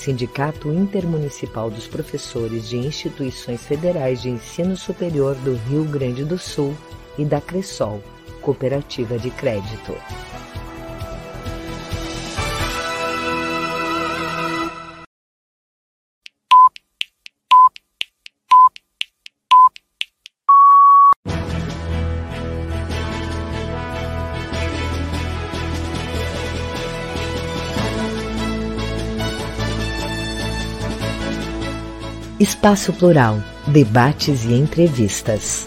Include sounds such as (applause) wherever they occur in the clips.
Sindicato Intermunicipal dos Professores de Instituições Federais de Ensino Superior do Rio Grande do Sul e da Cressol, Cooperativa de Crédito. Espaço Plural, debates e entrevistas.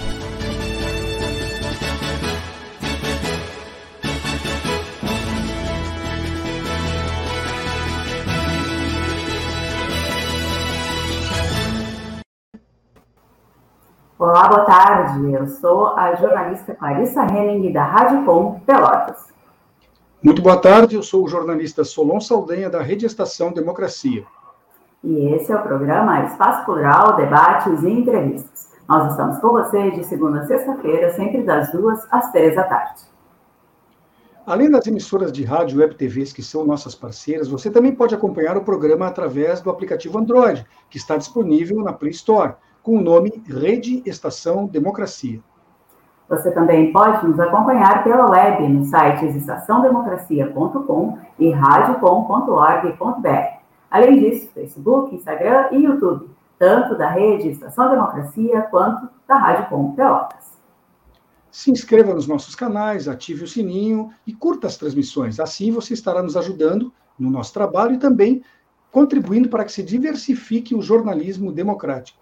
Olá, boa tarde. Eu sou a jornalista Clarissa Henning, da Rádio Com Pelotas. Muito boa tarde, eu sou o jornalista Solon Saldanha, da Rede Estação Democracia. E esse é o programa Espaço Plural, Debates e Entrevistas. Nós estamos com vocês de segunda a sexta-feira, sempre das duas às três da tarde. Além das emissoras de rádio e web TVs que são nossas parceiras, você também pode acompanhar o programa através do aplicativo Android, que está disponível na Play Store, com o nome Rede Estação Democracia. Você também pode nos acompanhar pela web nos sites estaçãodemocracia.com e radiocom.org.br. Além disso, Facebook, Instagram e YouTube, tanto da rede Estação Democracia quanto da Rádio Com Pelotas. Se inscreva nos nossos canais, ative o sininho e curta as transmissões. Assim você estará nos ajudando no nosso trabalho e também contribuindo para que se diversifique o jornalismo democrático.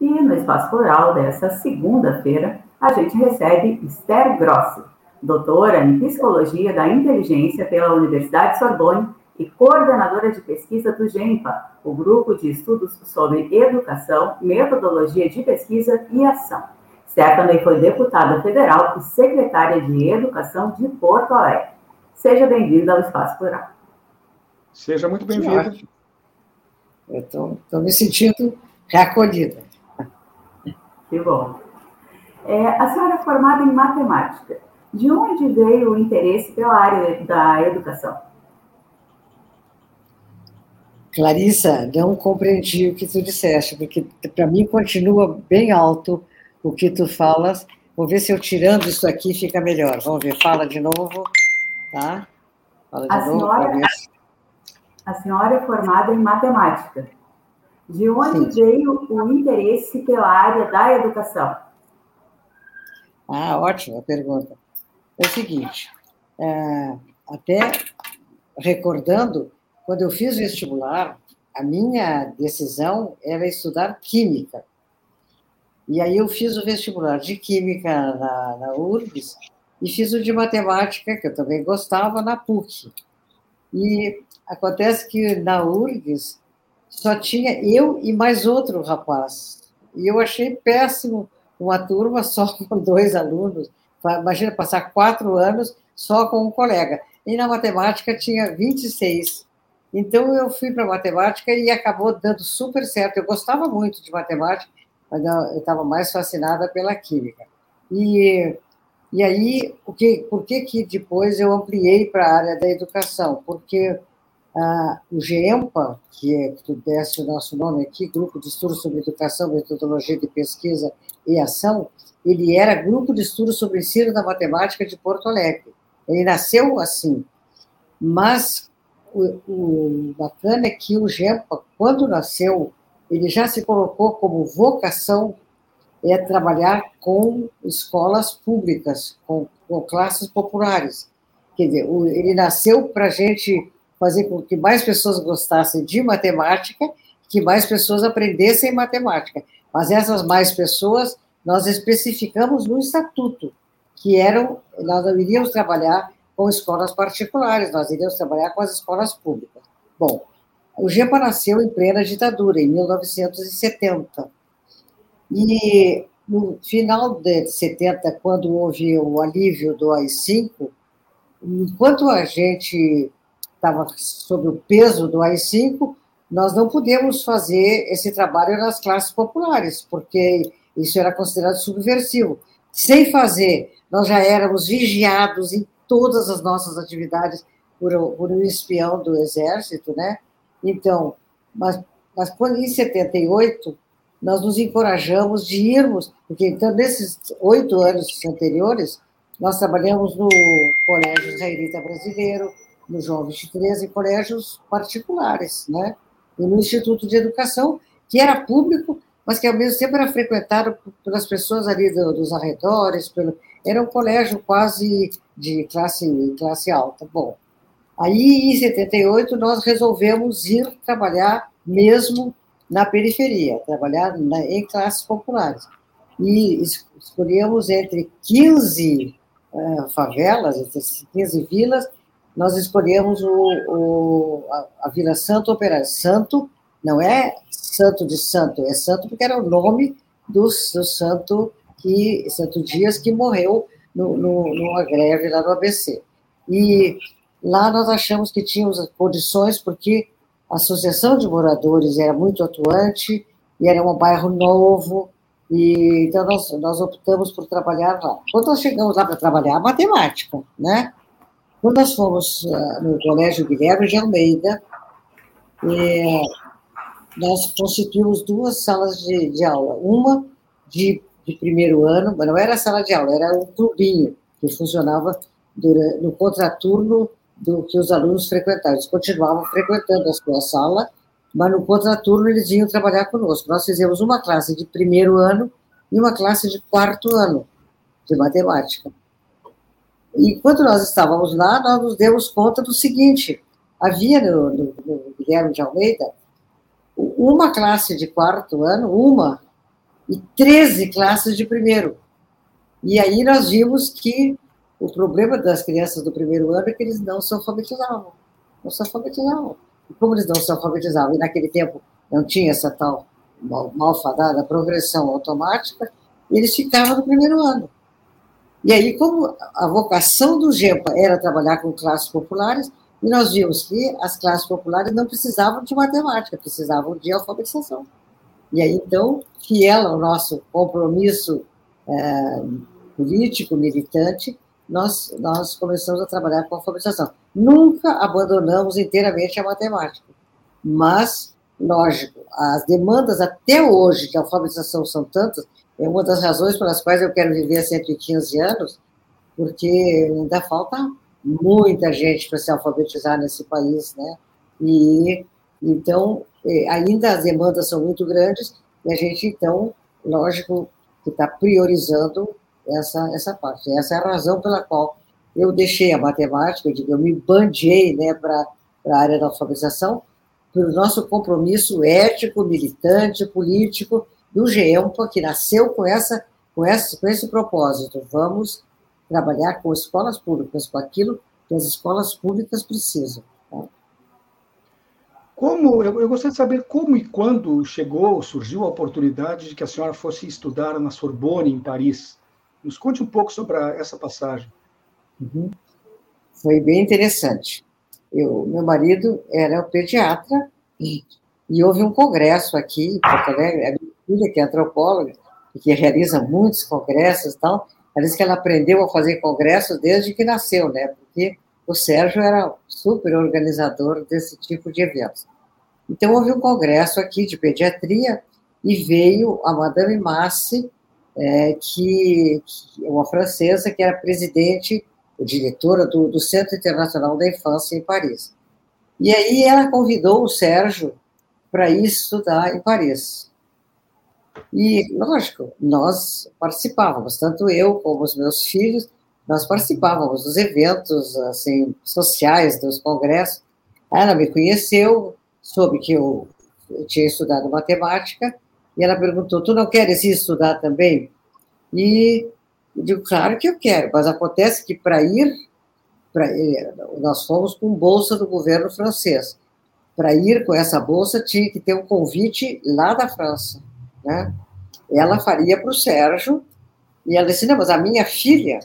E no Espaço Plural dessa segunda-feira, a gente recebe Esther Grossi, doutora em Psicologia da Inteligência pela Universidade Sorbonne e coordenadora de pesquisa do GEMPA, o Grupo de Estudos sobre Educação, Metodologia de Pesquisa e Ação. Também foi deputada federal e secretária de Educação de Porto Alegre. Seja bem-vinda ao Espaço Plural. Seja muito bem-vinda. Eu estou me sentindo reacolhida. Que bom. É, a senhora é formada em matemática. De onde veio o interesse pela área da educação? Clarissa, não compreendi o que tu disseste, porque para mim continua bem alto o que tu falas. Vou ver se eu tirando isso aqui fica melhor. Vamos ver, fala de novo, tá? Fala de a novo. Senhora, a senhora é formada em matemática. De onde Sim. veio o interesse pela área da educação? Ah, ótima pergunta. É o seguinte, é, até recordando quando eu fiz vestibular, a minha decisão era estudar química. E aí eu fiz o vestibular de química na, na URGS e fiz o de matemática, que eu também gostava, na PUC. E acontece que na URGS só tinha eu e mais outro rapaz. E eu achei péssimo uma turma só (laughs) com dois alunos. Imagina passar quatro anos só com um colega. E na matemática tinha 26. Então, eu fui para matemática e acabou dando super certo. Eu gostava muito de matemática, mas eu estava mais fascinada pela química. E, e aí, o que, por que, que depois eu ampliei para a área da educação? Porque ah, o GEMPA, que é que tu desse o nosso nome aqui, Grupo de Estudos sobre Educação, Metodologia de Pesquisa e Ação, ele era Grupo de Estudos sobre Ensino da Matemática de Porto Alegre. Ele nasceu assim, mas o, o bacana é que o GEMPA, quando nasceu ele já se colocou como vocação é trabalhar com escolas públicas, com, com classes populares. Quer dizer, ele nasceu para a gente fazer com que mais pessoas gostassem de matemática, que mais pessoas aprendessem matemática. Mas essas mais pessoas nós especificamos no estatuto, que eram, nós iríamos trabalhar com escolas particulares, nós iríamos trabalhar com as escolas públicas. Bom, o GEPA nasceu em plena ditadura, em 1970. E no final de 70, quando houve o alívio do AI-5, enquanto a gente estava sob o peso do AI-5, nós não podemos fazer esse trabalho nas classes populares, porque isso era considerado subversivo. Sem fazer, nós já éramos vigiados em todas as nossas atividades por, por um espião do Exército, né? Então, mas, mas quando em 78 nós nos encorajamos de irmos, porque então nesses oito anos anteriores nós trabalhamos no Colégio Israelita Brasileiro, no João 23, em colégios particulares, né? E no Instituto de Educação, que era público, mas que ao mesmo tempo era frequentado pelas pessoas ali do, dos arredores, pelo, era um colégio quase de classe, classe alta. Bom, aí em 78 nós resolvemos ir trabalhar mesmo na periferia, trabalhar na, em classes populares. E escolhemos entre 15 uh, favelas, entre 15 vilas, nós escolhemos o, o, a, a, Vila Santo Operário. Santo não é santo de santo, é santo porque era o nome do, do santo que Santo Dias que morreu no, no, numa greve lá no ABC. E lá nós achamos que tínhamos condições porque a associação de moradores era muito atuante e era um bairro novo e então nós, nós optamos por trabalhar lá. Quando nós chegamos lá para trabalhar matemática, né? Quando nós fomos uh, no Colégio Guilherme de Almeida, é, nós constituímos duas salas de, de aula. Uma de, de, primeiro ano, mas não era sala de aula, era um clubinho que funcionava durante, no contraturno do que os alunos frequentavam. Eles continuavam frequentando a sua sala, mas no contraturno eles iam trabalhar conosco. Nós fizemos uma classe de primeiro ano e uma classe de quarto ano de matemática. E quando nós estávamos lá, nós nos demos conta do seguinte: havia no, no, no Guilherme de Almeida uma classe de quarto ano, uma, e 13 classes de primeiro. E aí nós vimos que o problema das crianças do primeiro ano é que eles não se alfabetizavam. Não se alfabetizavam. E como eles não se alfabetizavam, e naquele tempo não tinha essa tal mal, malfadada progressão automática, eles ficavam no primeiro ano. E aí, como a vocação do GEPA era trabalhar com classes populares, e nós vimos que as classes populares não precisavam de matemática, precisavam de alfabetização. E aí, então, fiel ao nosso compromisso é, político, militante, nós, nós começamos a trabalhar com a alfabetização. Nunca abandonamos inteiramente a matemática, mas, lógico, as demandas até hoje de alfabetização são tantas, é uma das razões pelas quais eu quero viver 115 anos, porque ainda falta muita gente para se alfabetizar nesse país, né? E então é, ainda as demandas são muito grandes e a gente então, lógico, que está priorizando essa, essa parte. Essa é a razão pela qual eu deixei a matemática, eu, digo, eu me bandiei né, para a área da alfabetização, pelo nosso compromisso ético, militante, político do GEMPA, que nasceu com, essa, com, essa, com esse propósito. Vamos trabalhar com escolas públicas, com aquilo que as escolas públicas precisam. Como, eu, eu gostaria de saber como e quando chegou, surgiu a oportunidade de que a senhora fosse estudar na Sorbonne, em Paris. Nos conte um pouco sobre a, essa passagem. Uhum. Foi bem interessante. Eu, meu marido era pediatra e, e houve um congresso aqui. A minha filha, que é antropóloga, e que realiza muitos congressos e tal, ela disse que ela aprendeu a fazer congressos desde que nasceu, né? Porque o Sérgio era super organizador desse tipo de eventos. Então, houve um congresso aqui de pediatria e veio a Madame Massi, é, que, que uma francesa que era presidente, diretora do, do Centro Internacional da Infância em Paris. E aí ela convidou o Sérgio para ir estudar em Paris. E, lógico, nós participávamos, tanto eu como os meus filhos, nós participávamos dos eventos assim sociais, dos congressos. Ela me conheceu, soube que eu, eu tinha estudado matemática, e ela perguntou: Tu não queres ir estudar também? E eu digo: Claro que eu quero, mas acontece que para ir, pra, nós fomos com bolsa do governo francês. Para ir com essa bolsa, tinha que ter um convite lá da França. Né? Ela faria para o Sérgio, e ela disse: Não, mas a minha filha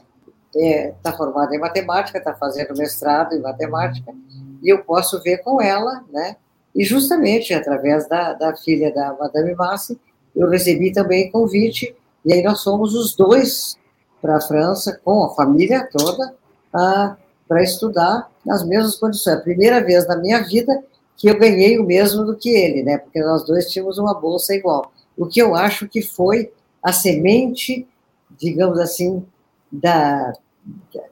está é, tá formada em matemática, está fazendo mestrado em matemática, e eu posso ver com ela, né? E justamente através da, da filha da Madame Massi, eu recebi também convite, e aí nós fomos os dois para a França, com a família toda, para estudar nas mesmas condições. A primeira vez na minha vida que eu ganhei o mesmo do que ele, né? Porque nós dois tínhamos uma bolsa igual. O que eu acho que foi a semente, digamos assim, da,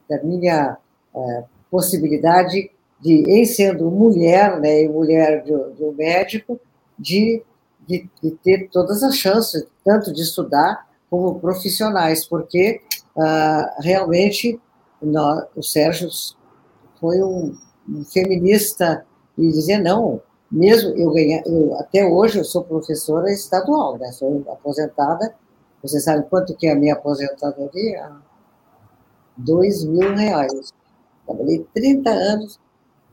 da minha uh, possibilidade de, em sendo mulher, né, e mulher do, médico, de, de, de, ter todas as chances, tanto de estudar como profissionais, porque uh, realmente nós, o Sérgio foi um, um, feminista e dizia não, mesmo eu ganhar, eu, até hoje eu sou professora estadual, né, sou aposentada, você sabe quanto que é a minha aposentadoria? Dois mil reais. Trabalhei 30 anos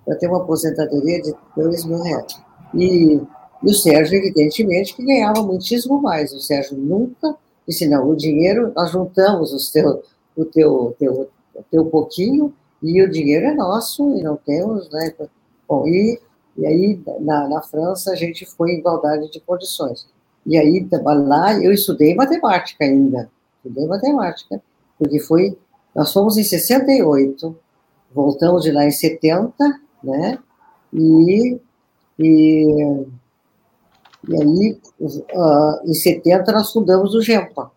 para ter uma aposentadoria de dois mil reais. E, e o Sérgio, evidentemente, que ganhava muitíssimo mais. O Sérgio nunca disse, não, o dinheiro, nós juntamos os teu, o teu, teu, teu pouquinho e o dinheiro é nosso e não temos, né? Bom, e, e aí na, na França a gente foi em igualdade de condições. E aí lá eu estudei matemática ainda, estudei matemática, porque foi, nós fomos em 68, voltamos de lá em 70, né? E, e, e aí, uh, em 70, nós fundamos o GEMPA.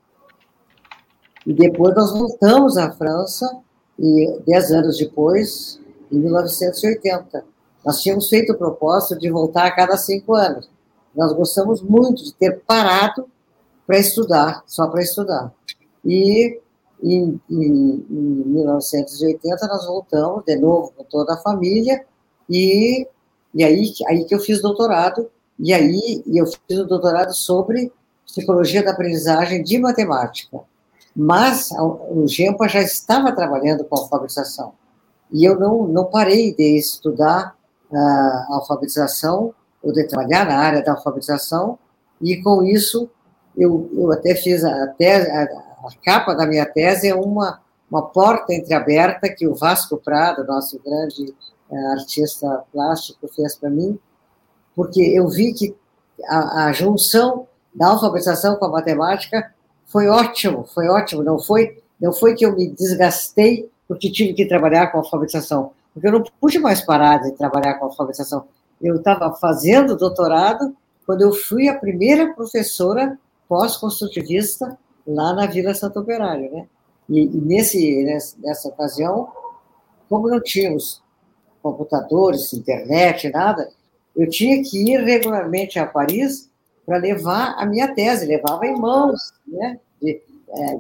E depois nós voltamos à França, e dez anos depois, em 1980. Nós tínhamos feito o propósito de voltar a cada cinco anos. Nós gostamos muito de ter parado para estudar, só para estudar. E em, em, em 1980 nós voltamos de novo com toda a família e, e aí, aí que eu fiz doutorado, e aí eu fiz o doutorado sobre psicologia da aprendizagem de matemática. Mas o GEMPA já estava trabalhando com alfabetização. E eu não, não parei de estudar a alfabetização, ou de trabalhar na área da alfabetização, e com isso eu, eu até fiz a, tese, a, a capa da minha tese é uma, uma porta entreaberta que o Vasco Prado, nosso grande é, artista plástico, fez para mim, porque eu vi que a, a, junção da alfabetização com a matemática foi ótimo, foi ótimo. Não foi, não foi que eu me desgastei porque tive que trabalhar com a alfabetização, porque eu não pude mais parar de trabalhar com a alfabetização. Eu estava fazendo doutorado quando eu fui a primeira professora pós-construtivista lá na Vila Santo Operário, né? E, e nesse, nessa ocasião, como não tínhamos computadores, internet, nada, eu tinha que ir regularmente a Paris para levar a minha tese, levava em mãos, né? De, é,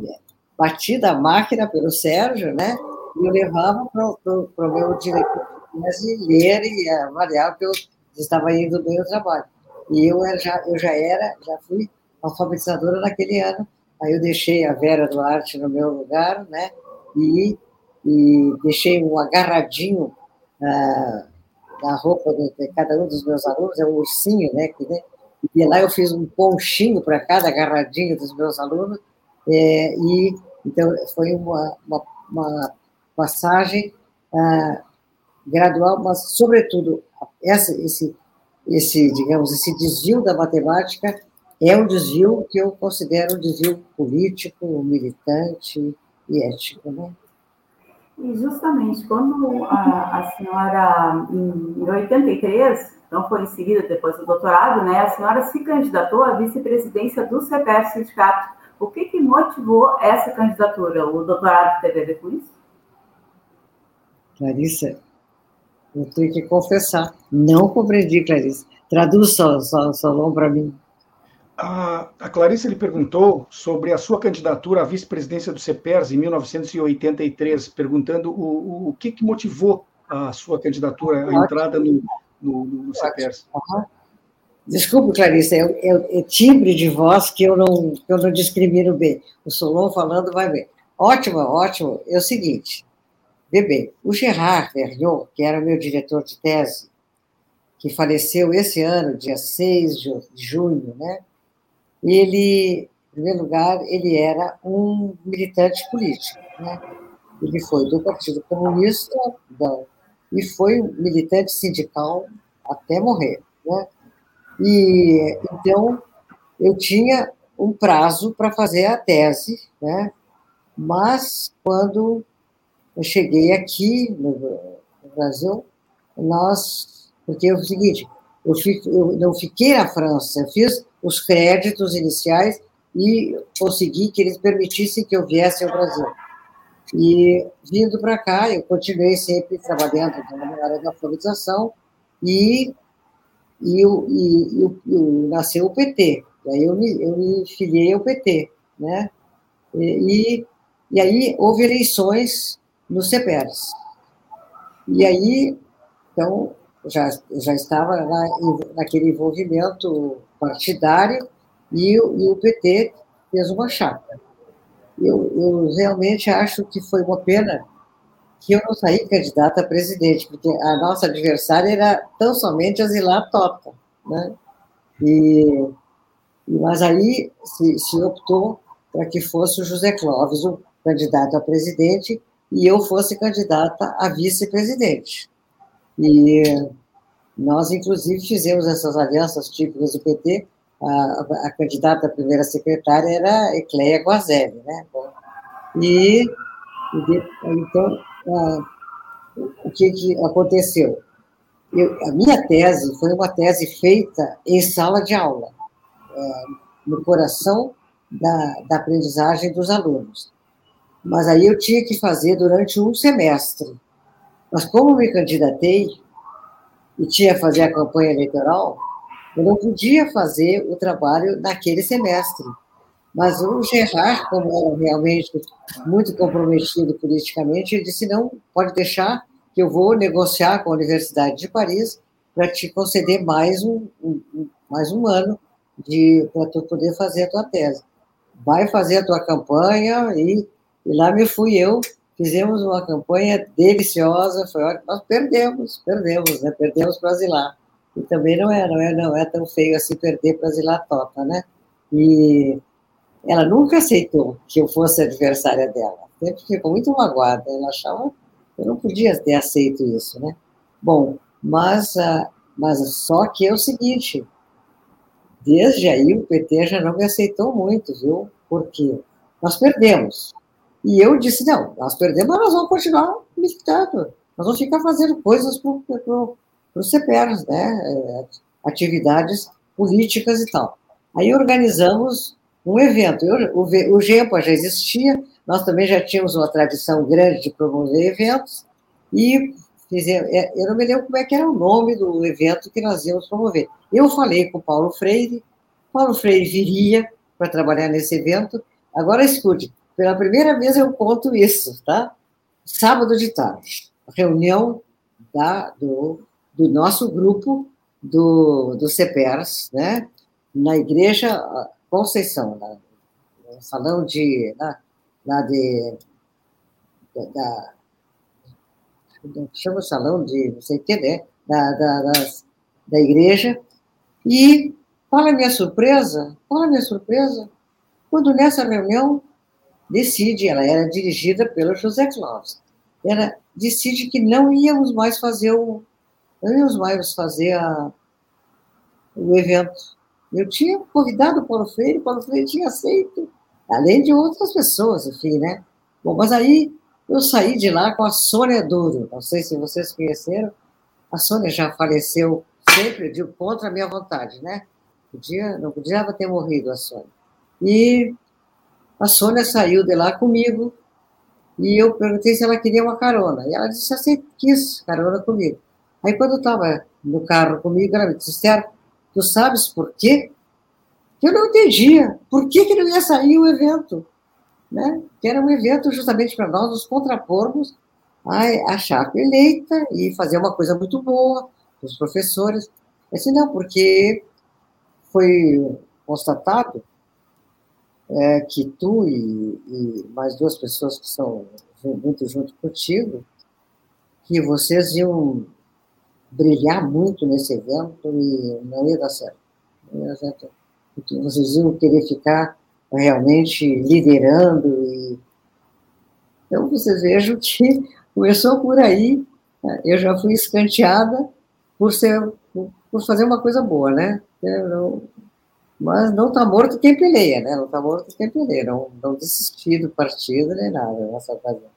batida a máquina pelo Sérgio, né? E eu levava para o meu diretor de ler e avaliar que eu estava indo bem o trabalho. E eu já, eu já era, já fui alfabetizadora naquele ano. Aí eu deixei a Vera Duarte no meu lugar, né? E, e deixei um agarradinho na, na roupa de, de, cada um dos meus alunos, é um ursinho, né? Que, né? E lá eu fiz um ponchinho para cada agarradinho dos meus alunos, é, e então foi uma, uma, uma passagem ah, gradual, mas sobretudo essa, esse, esse, digamos, esse desvio da matemática é um desvio que eu considero um desvio político, militante e ético, né? E justamente quando a, a senhora, em, em 83, então foi em seguida, depois do doutorado, né, a senhora se candidatou à vice-presidência do CPF Sindicato. O que, que motivou essa candidatura? O doutorado teve a ver com isso? Clarissa, eu tenho que confessar, não compreendi, Clarissa. Traduz, Solon, para mim. A, a Clarice lhe perguntou sobre a sua candidatura à vice-presidência do CEPERS em 1983, perguntando o, o que, que motivou a sua candidatura, a entrada no, no, no CEPERS. Desculpe, Clarice, é, é, é, timbre de voz que eu não, que eu não discrimino bem. O Solon falando vai bem. Ótimo, ótimo. É o seguinte, bebê, o Gerard Vergniaud, que era meu diretor de tese, que faleceu esse ano, dia 6 de junho, né? Ele, em primeiro lugar, ele era um militante político, né? Ele foi do Partido Comunista e foi militante sindical até morrer, né? E então eu tinha um prazo para fazer a tese, né? Mas quando eu cheguei aqui no, Brasil, nós, porque é o seguinte, eu, fico, eu não fiquei na França, eu fiz os créditos iniciais e consegui que eles permitissem que eu viesse ao Brasil. E vindo para cá, eu continuei sempre trabalhando na área da alfabetização e, e, e, e, nasceu o PT. E aí eu me, eu me filiei ao PT, né? E, e aí houve eleições no CEPERS. E aí, então, já, já estava lá, naquele envolvimento partidário e, e, o PT fez uma chapa. Eu, eu realmente acho que foi uma pena que eu não saí candidata a presidente, porque a nossa adversária era tão somente a Zilá Tota, né? E, mas aí se, se optou para que fosse o José Clóvis o candidato a presidente e eu fosse candidata a vice-presidente. E nós, inclusive, fizemos essas alianças típicas do PT. A, a candidata a primeira secretária era Ecleia Guazelli, né? E, então, o que, que aconteceu? Eu, a minha tese foi uma tese feita em sala de aula, é, no coração da, da aprendizagem dos alunos. Mas aí eu tinha que fazer durante um semestre. Mas como me candidatei e tinha que fazer a campanha eleitoral, eu não podia fazer o trabalho naquele semestre. Mas o Gerard, como era realmente muito comprometido politicamente, ele disse: não, pode deixar que eu vou negociar com a Universidade de Paris para te conceder mais um, um mais um ano para tu poder fazer a tua tese. Vai fazer a tua campanha e e lá me fui eu, fizemos uma campanha deliciosa, foi ótimo. Nós perdemos, perdemos, né? Perdemos para Zilá. E também não é, não é, não é tão feio assim perder para Zilá Tota, né? E ela nunca aceitou que eu fosse adversária dela. Sempre ficou muito magoada. Ela achava que eu não podia ter aceito isso, né? Bom, mas, ah, mas só que é o seguinte, desde aí o PT já não me aceitou muito, viu? Porque nós perdemos. E eu disse, não, nós perdemos, mas nós vamos continuar militando. Nós vamos ficar fazendo coisas para os CPRs, né? É, atividades políticas e tal. Aí organizamos um evento. Eu, o, o GEMPA já existia, nós também já tínhamos uma tradição grande de promover eventos, e fizemos, é, eu não me lembro como é que era o nome do evento que nós íamos promover. Eu falei com o Paulo Freire, Paulo Freire viria para trabalhar nesse evento. Agora escute, pela primeira vez eu conto isso, tá? Sábado de tarde, reunião da, do, do nosso grupo do, do CEPERS, né? Na igreja Conceição, na, no salão de. Na, na de. Da, chama o salão de não sei o que, né? Da, da, da, da igreja. E, para minha surpresa, para minha surpresa, quando nessa reunião decide, ela era dirigida pelo José Clóvis, ela decide que não íamos mais fazer o, não íamos mais fazer a, o evento. Eu tinha convidado o Paulo Freire, o Paulo Freire tinha aceito, além de outras pessoas, enfim, né? Bom, mas aí eu saí de lá com a Sônia Duro, não sei se vocês conheceram, a Sônia já faleceu sempre de, contra a minha vontade, né? Podia, não podia ter morrido a Sônia. E a Sônia saiu de lá comigo e eu perguntei se ela queria uma carona. E ela disse assim, quis carona comigo. Aí quando eu estava no carro comigo, ela me disse, Esther, Tu sabes por quê? Eu não entendia por que, que não ia sair o evento. Né? Que era um evento justamente para nós nos contrapormos a, a chapa eleita e fazer uma coisa muito boa os professores. Eu disse, não, porque foi constatado é, que tu e, e, mais duas pessoas que são muito junto contigo, que vocês iam brilhar muito nesse evento e não ia dar certo. Certo. Vocês iam querer ficar realmente liderando. E... Então, vocês vejam que começou por aí. Né? Eu já fui escanteada por, ser, por fazer uma coisa boa, né? Não, mas não está morto quem peleia, né? Não está morto quem peleia. Não, não desisti do partido nem nada nessa ocasião.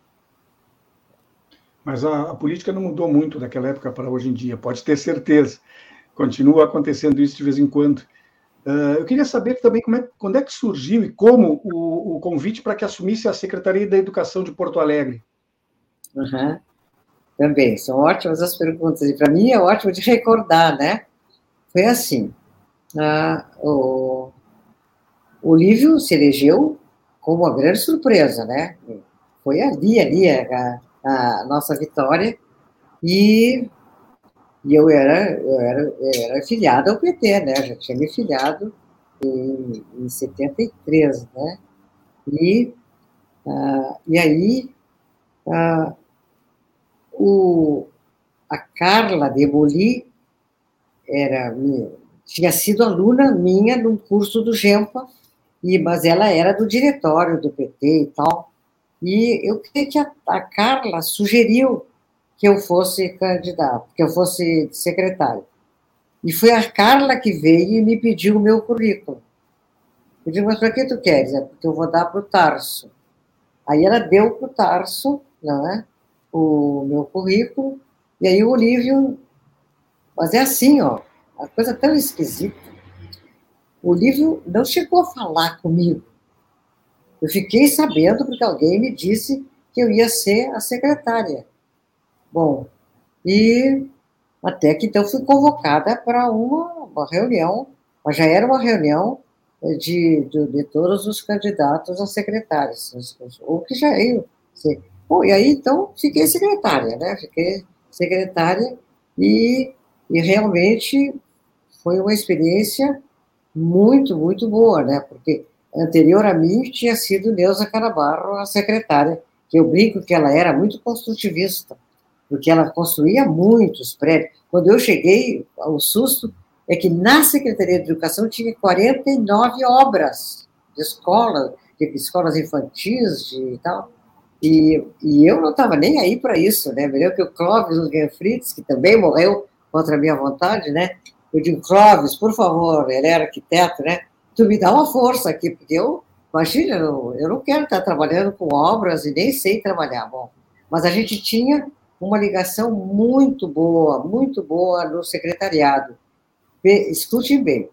Mas a, a, política não mudou muito daquela época para hoje em dia, pode ter certeza. Continua acontecendo isso de vez em quando. Uh, eu queria saber também como é, quando é que surgiu e como o, o convite para que assumisse a Secretaria da Educação de Porto Alegre. Uhum. Também, são ótimas as perguntas. E para mim é ótimo de recordar, né? Foi assim, uh, o, o Lívio se elegeu com uma grande surpresa, né? Foi ali, ali, a, a nossa vitória, e, e eu, era, eu, era, eu era filiado ao PT, né? Já tinha me filiado em, em 73, né? E, uh, e aí, uh, o, a Carla de Boli era minha, tinha sido aluna minha num curso do GEMPA, e, mas ela era do diretório do PT e tal. E eu creio que a, a Carla sugeriu que eu fosse candidato, que eu fosse secretário. E foi a Carla que veio e me pediu o meu currículo. Eu digo, mas para que tu queres? É porque eu vou dar para o Tarso. Aí ela deu para o Tarso, não é? O meu currículo, e aí o Olívio. Mas é assim, ó, uma coisa tão esquisita. O Olívio não chegou a falar comigo. Eu fiquei sabendo porque alguém me disse que eu ia ser a secretária. Bom, e até que então fui convocada para uma, uma reunião, mas já era uma reunião eh, de, de, de todos os candidatos a secretários, ou que já iam ser. Bom, e aí então fiquei secretária, né? Fiquei secretária e, e realmente foi uma experiência muito, muito boa, né? Porque anterior a mim tinha sido Neuza Carabarro, a secretária, que eu brinco que ela era muito construtivista, porque ela construía muitos prédios. Quando eu cheguei, o susto é que na Secretaria de Educação tinha 49 obras de escola, de escolas infantis e tal, e, e eu não estava nem aí para isso, né? Melhor que o Clóvis Fritz, que também morreu contra a minha vontade, né? Eu digo, Clóvis, por favor, ele era arquiteto, né? tu me dá uma força aqui, porque eu, imagina, eu, eu não quero estar trabalhando com obras e nem sei trabalhar. Bom, mas a gente tinha uma ligação muito boa, muito boa no secretariado. Escutem bem,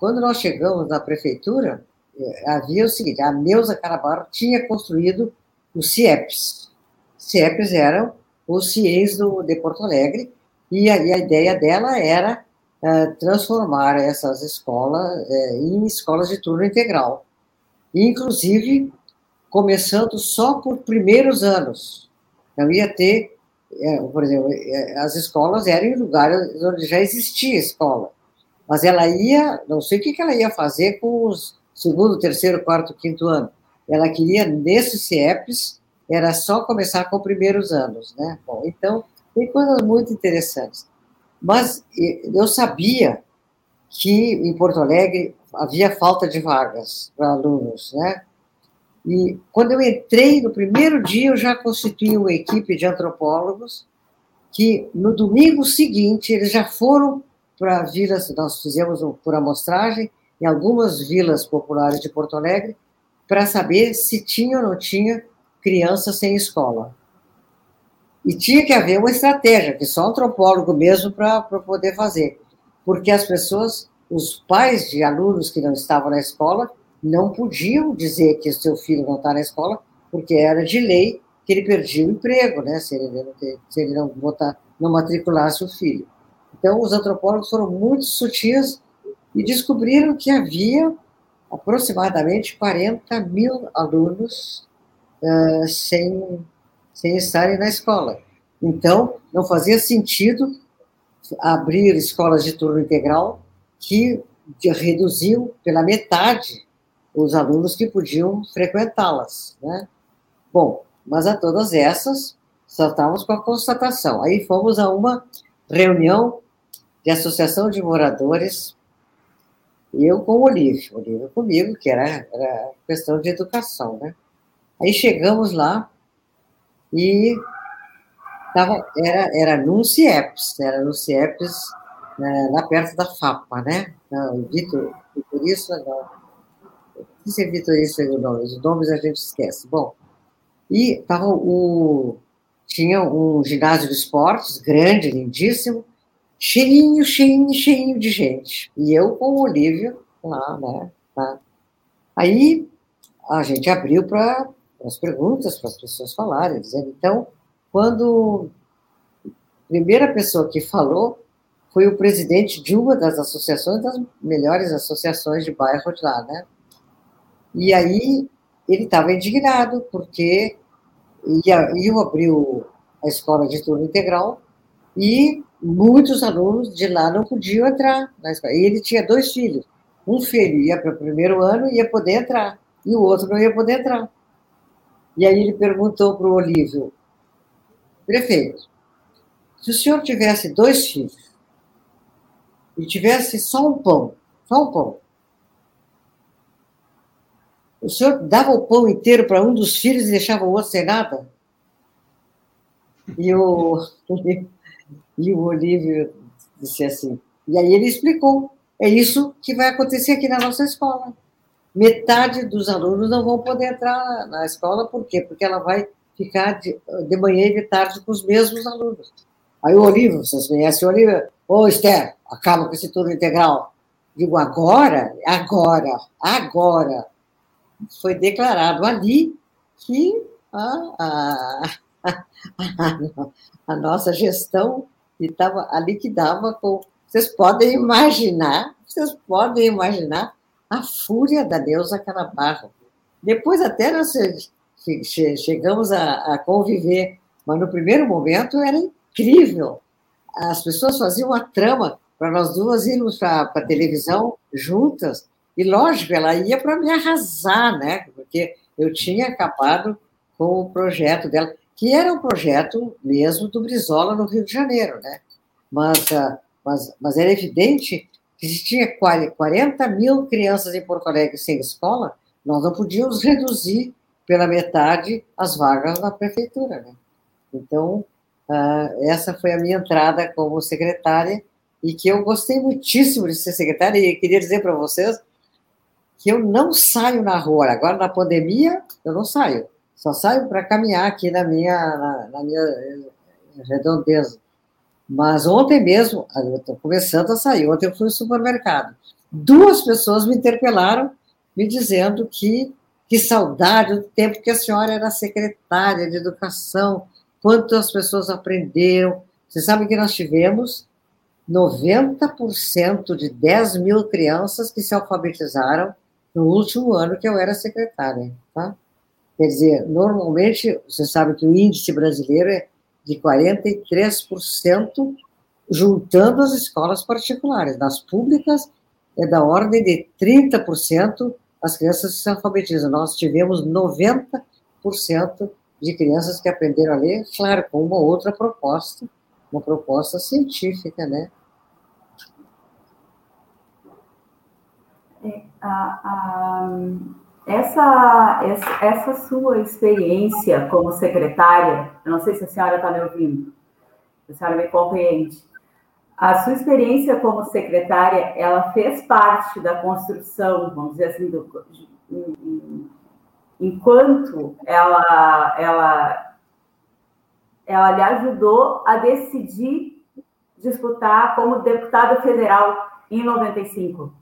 quando nós chegamos na prefeitura, eh, havia o seguinte, a Neuza Carabarro tinha construído os CIEPs. CIEPs eram os CIEs do, de Porto Alegre, e a, e a ideia dela era transformar essas escolas é, em escolas de turno integral. Inclusive, começando só por primeiros anos. Não ia ter, é, por exemplo, é, as escolas eram em lugares onde já existia escola. Mas ela ia, não sei o que ela ia fazer com os segundo, terceiro, quarto, quinto ano. Ela queria, nesses CIEPs, era só começar com primeiros anos, né? Bom, então, tem coisas muito interessantes. Mas eu sabia que em Porto Alegre havia falta de vagas para alunos, né? E quando eu entrei no primeiro dia, eu já constituí uma equipe de antropólogos que no domingo seguinte eles já foram para vilas, nós fizemos por amostragem em algumas vilas populares de Porto Alegre para saber se tinha ou não tinha crianças sem escola. E tinha que haver uma estratégia, que só antropólogo mesmo para poder fazer. Porque as pessoas, os pais de alunos que não estavam na escola, não podiam dizer que o seu filho não está na escola, porque era de lei que ele perdia o emprego, né, se ele não, se ele não, botar, não matriculasse o filho. Então, os antropólogos foram muito sutis e descobriram que havia aproximadamente 40 mil alunos uh, sem, sem estarem na escola. Então, não fazia sentido abrir escolas de turno integral que reduziam pela metade os alunos que podiam frequentá-las. Né? Bom, mas a todas essas, só estávamos com a constatação. Aí fomos a uma reunião de associação de moradores, eu com o Olívio, Olívio comigo, que era, era questão de educação, né? Aí chegamos lá e tava, era, era no CIEPS, era no CIEPS, né, lá perto da FAPA, né? Vitor, Vitorista, não. Não sei Vitorista o nome, os nomes a gente esquece. Bom, e tava o, tinha um ginásio de esportes grande, lindíssimo, cheinho, cheinho, cheinho de gente. E eu com o Olívio lá, né? Tá. Aí a gente abriu para as perguntas, para as pessoas falarem, dizendo, então, quando a primeira pessoa que falou foi o presidente de uma das associações, das melhores associações de bairro de lá, né? E aí ele estava indignado, porque ia, ia abrir a escola de turno integral e muitos alunos de lá não podiam entrar na escola. E ele tinha dois filhos. Um filho ia para o primeiro ano e ia poder entrar, e o outro não ia poder entrar. E aí ele perguntou para o Olívio, prefeito, se o senhor tivesse dois filhos e tivesse só um pão, só um pão, o senhor dava o pão inteiro para um dos filhos e deixava o outro sem nada? E o, (laughs) e o Olívio disse assim. E aí ele explicou: é isso que vai acontecer aqui na nossa escola. Metade dos alunos não vão poder entrar na escola, por quê? Porque ela vai ficar de, de manhã e de tarde com os mesmos alunos. Aí o Olívio, vocês conhecem o Olívio? Ô, Esther, acaba com esse turno integral. Digo, agora? Agora, agora foi declarado ali que a, a, a, a nossa gestão estava ali que dava com. Vocês podem imaginar, vocês podem imaginar a fúria da deusa Canabarro. Depois até nós chegamos a, a conviver, mas no primeiro momento era incrível. As pessoas faziam uma trama para nós duas irmos para a televisão juntas, e lógico, ela ia para me arrasar, né? Porque eu tinha acabado com o projeto dela, que era um projeto mesmo do Brizola no Rio de Janeiro, né? Mas, ah, mas, mas era evidente tinha 40 mil crianças em Porto Alegre sem escola, nós não podíamos (laughs) reduzir pela metade as vagas da prefeitura, né? Então, ah, essa foi a minha entrada como secretária e que eu gostei muitíssimo de ser secretária e queria dizer para vocês que eu não saio na rua. Agora, na pandemia, eu não saio. Só saio para caminhar aqui na minha, na, na minha redondeza. Mas ontem mesmo, eu estou começando a sair, ontem eu fui no supermercado. Duas pessoas me interpelaram, me dizendo que, que saudade do tempo que a senhora era secretária de educação, quanto as pessoas aprenderam. Você sabe que nós tivemos 90% de 10 mil crianças que se alfabetizaram no último ano que eu era secretária, tá? Quer dizer, normalmente, você sabe que o índice brasileiro é de 43%, juntando as escolas particulares. Nas públicas, é da ordem de 30% as crianças se alfabetizam. Nós tivemos 90% de crianças que aprenderam a ler, claro, com uma outra proposta, uma proposta científica, né? É, a, essa, essa, sua experiência como secretária, eu não sei se a senhora está me ouvindo, se a senhora me compreende. A sua experiência como secretária, ela fez parte da construção, vamos dizer assim, do, enquanto ela, ela, ela lhe ajudou a decidir disputar como deputada federal em 95.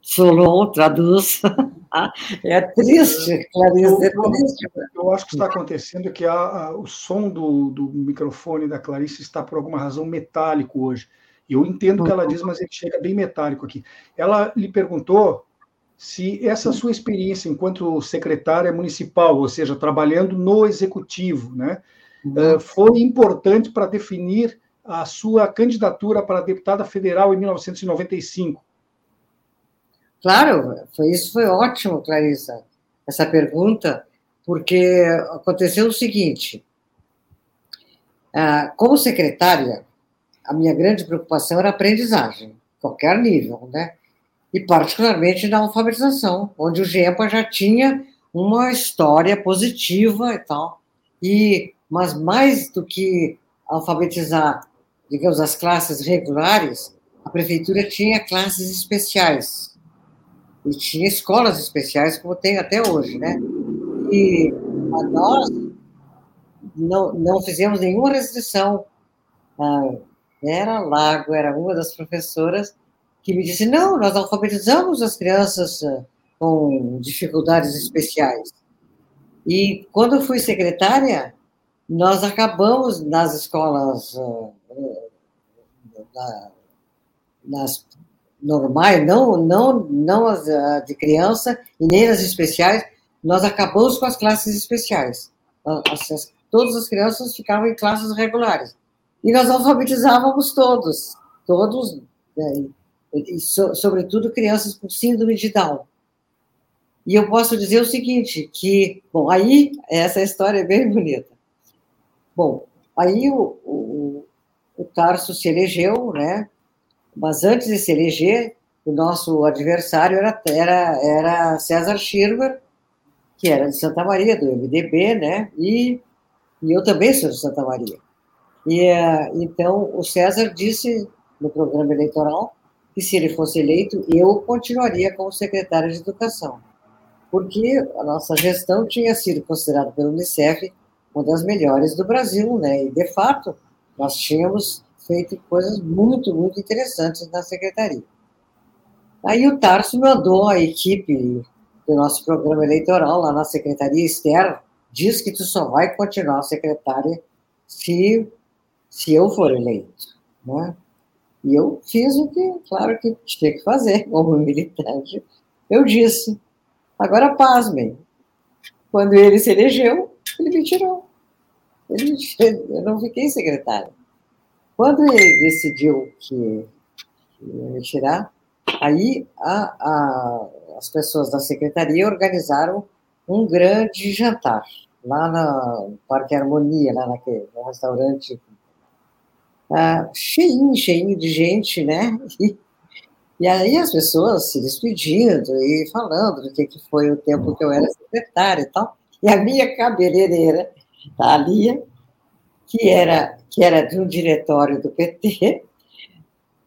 Solon traduz. (laughs) (laughs) é triste, Clarice, é triste. Eu acho que está acontecendo que a, a, o som do, do microfone da Clarice está, por alguma razão, metálico hoje. Eu entendo o que ela diz, mas ele chega bem metálico aqui. Ela lhe perguntou se essa sua experiência enquanto secretária municipal, ou seja, trabalhando no executivo, né, uhum. foi importante para definir a sua candidatura para deputada federal em 1995. Claro, foi, isso foi ótimo, Clarissa, essa pergunta, porque aconteceu o seguinte: ah, como secretária, a minha grande preocupação era a aprendizagem, qualquer nível, né? E particularmente na alfabetização, onde o GEPA já tinha uma história positiva e tal. E mas mais do que alfabetizar, digamos, as classes regulares, a prefeitura tinha classes especiais e tinha escolas especiais como tem até hoje, né? E nós não, não fizemos nenhuma restrição. Ah, era Lago, era uma das professoras que me disse: não, nós alfabetizamos as crianças ah, com dificuldades especiais. E quando eu fui secretária, nós acabamos nas escolas, ah, nas normais, não, não, não as de criança e nem as especiais, nós acabamos com as classes especiais. As, todas as crianças ficavam em classes regulares. E nós alfabetizávamos todos, todos, né, e, so, sobretudo crianças com síndrome de Down. E eu posso dizer o seguinte, que, bom, aí, essa história é bem bonita. Bom, aí o, o, o Tarso se elegeu, né, mas antes de se eleger, o nosso adversário era, era, era César Schirmer, que era de Santa Maria, do MDB, né, e e eu também sou de Santa Maria. E uh, então o César disse no programa eleitoral que se ele fosse eleito, eu continuaria como secretário de Educação, porque a nossa gestão tinha sido considerada pelo Unicef uma das melhores do Brasil, né? E de fato nós tínhamos feito coisas muito, muito interessantes na secretaria. Aí o Tarso mandou a equipe do nosso programa eleitoral lá na secretaria externa diz que tu só vai continuar secretária se, se eu for eleito, né? E eu fiz o que, claro, que tinha que fazer (laughs) como militante. Eu disse. Agora, pasmem. Quando ele se elegeu, ele me tirou. Ele, eu não fiquei secretária. Quando ele decidiu que, que ia me tirar, aí a, a, as pessoas da secretaria organizaram um grande jantar lá no Parque Harmonia, lá naquele no restaurante, ah, cheinho, cheinho de gente, né? (laughs) E, e aí as pessoas se despedindo e falando do que, que foi o tempo que eu era secretária e tal. E a minha cabeleireira, a Lia, que era, que era de um diretório do PT,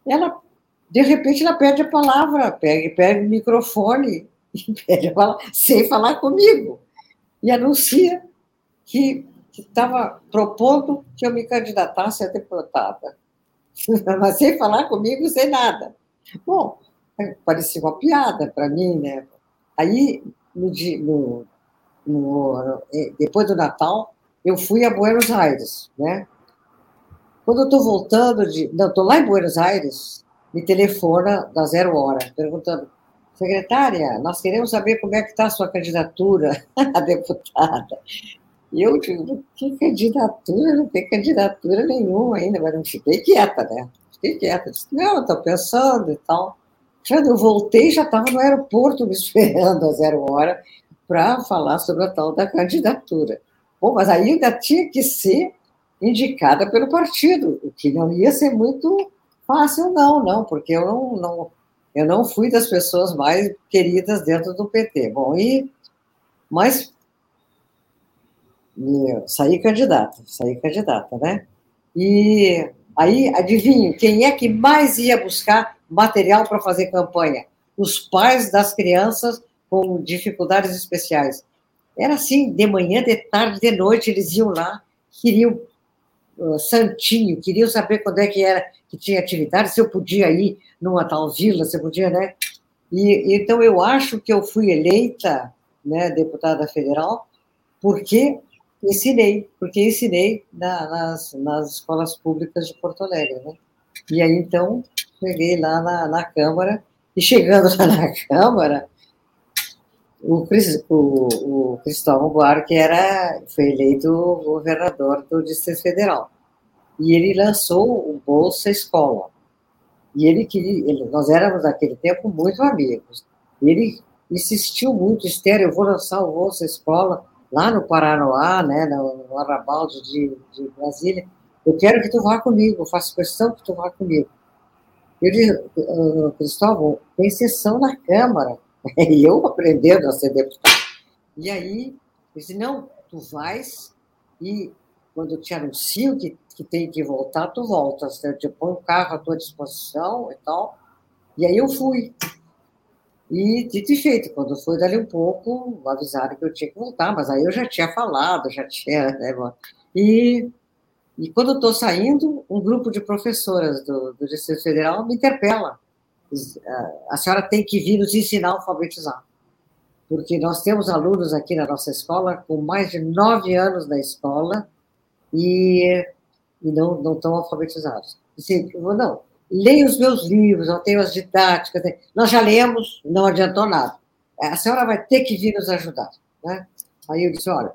ela, de repente, ela perde a palavra, pega, pega o microfone e (laughs) pede a palavra, sem falar comigo e anuncia que estava propondo que eu me candidatasse a deputada. (laughs) Mas sem falar comigo, sem nada. Bom, parecia uma piada para mim, né? Aí, no, no, no, é, depois do Natal, eu fui a Buenos Aires, né? Quando eu estou voltando de. Não, estou lá em Buenos Aires, me telefona da Zero Hora, perguntando: secretária, nós queremos saber como é que está a sua candidatura (laughs) a deputada. E eu digo, que candidatura? Não tem candidatura nenhuma ainda, mas não fiquei quieta, né? Fiquei quieta. Disse, não, estou pensando e tal. Quando eu voltei, já estava no aeroporto me (laughs) esperando a zero hora para falar sobre a tal da candidatura. Bom, mas ainda tinha que ser indicada pelo partido, o que não ia ser muito fácil, não, não, porque eu não, não, eu não fui das pessoas mais queridas dentro do PT. Bom, e, mas saí candidata, saí candidata, né? E aí, adivinho, quem é que mais ia buscar material para fazer campanha? Os pais das crianças com dificuldades especiais. Era assim, de manhã, de tarde, de noite, eles iam lá, queriam uh, santinho, queriam saber quando é que era que tinha atividade, se eu podia ir numa tal vila, se eu podia, né? E então eu acho que eu fui eleita, né, deputada federal, porque ensinei, porque ensinei na, nas, nas escolas públicas de Porto Alegre, né? E aí, então, cheguei lá na, na Câmara, e chegando (laughs) lá na Câmara, o, o, o Cristóvão Buarque era, foi eleito governador do Distrito Federal. E ele lançou o Bolsa Escola. E ele queria, ele, nós éramos naquele tempo muito amigos. Ele insistiu muito, Estéreo, eu vou lançar o Bolsa Escola lá no Paranoá, né, no, no Arrabalde de, de Brasília. Eu quero que tu vá comigo, faço questão que tu vá comigo. Ele, uh, Cristóvão, tem sessão na Câmara. E (laughs) eu aprendendo a ser deputado. E aí, ele disse, não, tu vais e quando eu te anuncio que, que tem que voltar, tu voltas. Eu te ponho o carro à tua disposição e tal. E aí eu fui. E dito e feito, quando foi dali um pouco, avisaram que eu tinha que voltar, mas aí eu já tinha falado, já tinha. Né, e, e quando eu estou saindo, um grupo de professoras do, do Distrito Federal me interpela. A senhora tem que vir nos ensinar a alfabetizar. Porque nós temos alunos aqui na nossa escola com mais de nove anos na escola e, e não, não estão alfabetizados. Disse, não, leia os meus livros, eu tenho as didáticas, nós já lemos, não adiantou nada. A senhora vai ter que vir nos ajudar. Né? Aí eu disse, olha,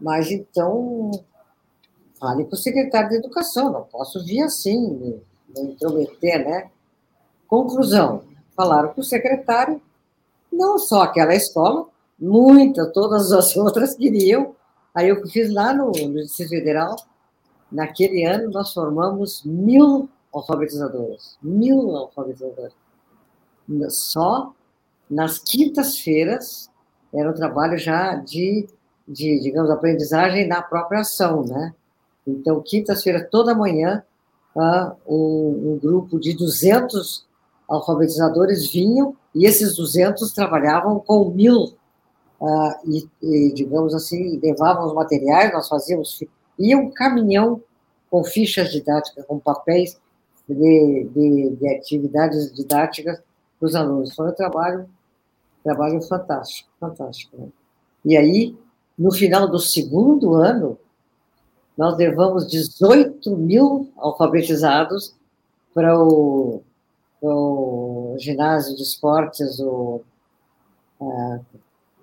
mas então fale com o secretário de Educação, não posso vir assim, me, me intrometer, né? Conclusão, falaram com o secretário, não só aquela escola, muita, todas as (laughs) outras queriam, Aí eu fiz lá no, no Distrito Federal, naquele ano nós formamos mil alfabetizadores, mil alfabetizadores. Só nas quintas-feiras era um trabalho já de, de, digamos, aprendizagem na própria ação, né? Então, quintas-feiras, toda manhã, uh, um, um, grupo de 200 alfabetizadores vinham e esses 200 trabalhavam com mil uh, e, e, digamos assim, levavam os materiais, nós fazíamos. Ia um caminhão com fichas didáticas, com papéis de, de, de atividades didáticas para os alunos. Foi um trabalho, trabalho fantástico, fantástico. Né? E aí, no final do segundo ano, nós levamos 18 mil alfabetizados para o, o ginásio de esportes, o, uh,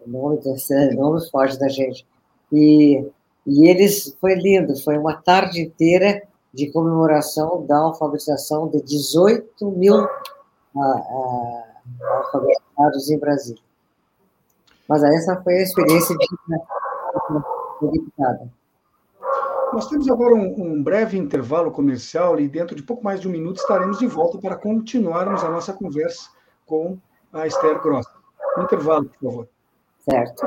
nome, desse, (laughs) nome da gente. E, e eles, foi lindo, foi uma tarde inteira de comemoração da alfabetização de 18 mil a, a, alfabetizados em Brasília. Mas essa foi a experiência de, de deputada. Nós temos agora um, um, breve intervalo comercial e dentro de pouco mais de um minuto estaremos de volta para continuarmos a nossa conversa com a Esther Gross. Um intervalo, por favor certo?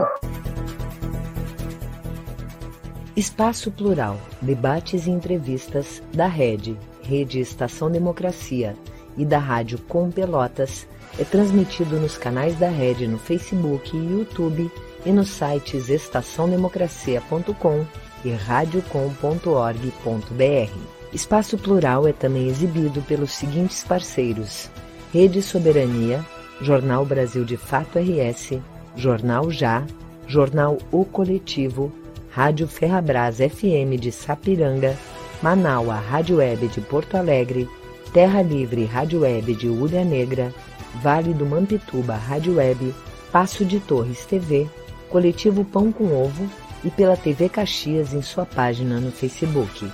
Espaço Plural, debates e entrevistas da Rede, Rede Estação Democracia e da Rádio Com Pelotas é transmitido nos canais da Rede no Facebook e YouTube e nos sites estaçãodemocracia.com e radiocom.org.br. Espaço Plural é também exibido pelos seguintes parceiros: Rede Soberania, Jornal Brasil de Fato RS, Jornal Já, Jornal O Coletivo, Rádio Ferrabras FM de Sapiranga, Manaua Rádio Web de Porto Alegre, Terra Livre Rádio Web de Ulha Negra, Vale do Mampituba Rádio Web, Passo de Torres TV, Coletivo Pão com Ovo e pela TV Caxias em sua página no Facebook.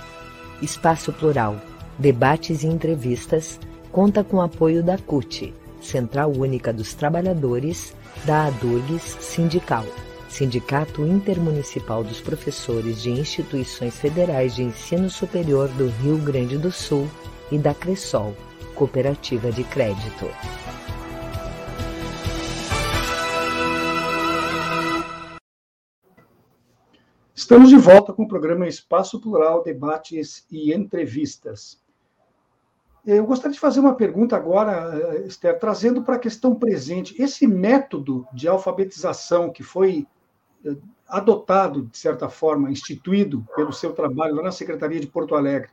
Espaço Plural, debates e entrevistas, conta com apoio da CUT, Central Única dos Trabalhadores, da ADURGS Sindical, Sindicato Intermunicipal dos Professores de Instituições Federais de Ensino Superior do Rio Grande do Sul e da Cressol, Cooperativa de Crédito. Estamos de volta com o programa Espaço Plural, Debates e Entrevistas. Eu gostaria de fazer uma pergunta agora, Esther, trazendo para a questão presente. Esse método de alfabetização que foi eh, adotado, de certa forma, instituído pelo seu trabalho lá na Secretaria de Porto Alegre,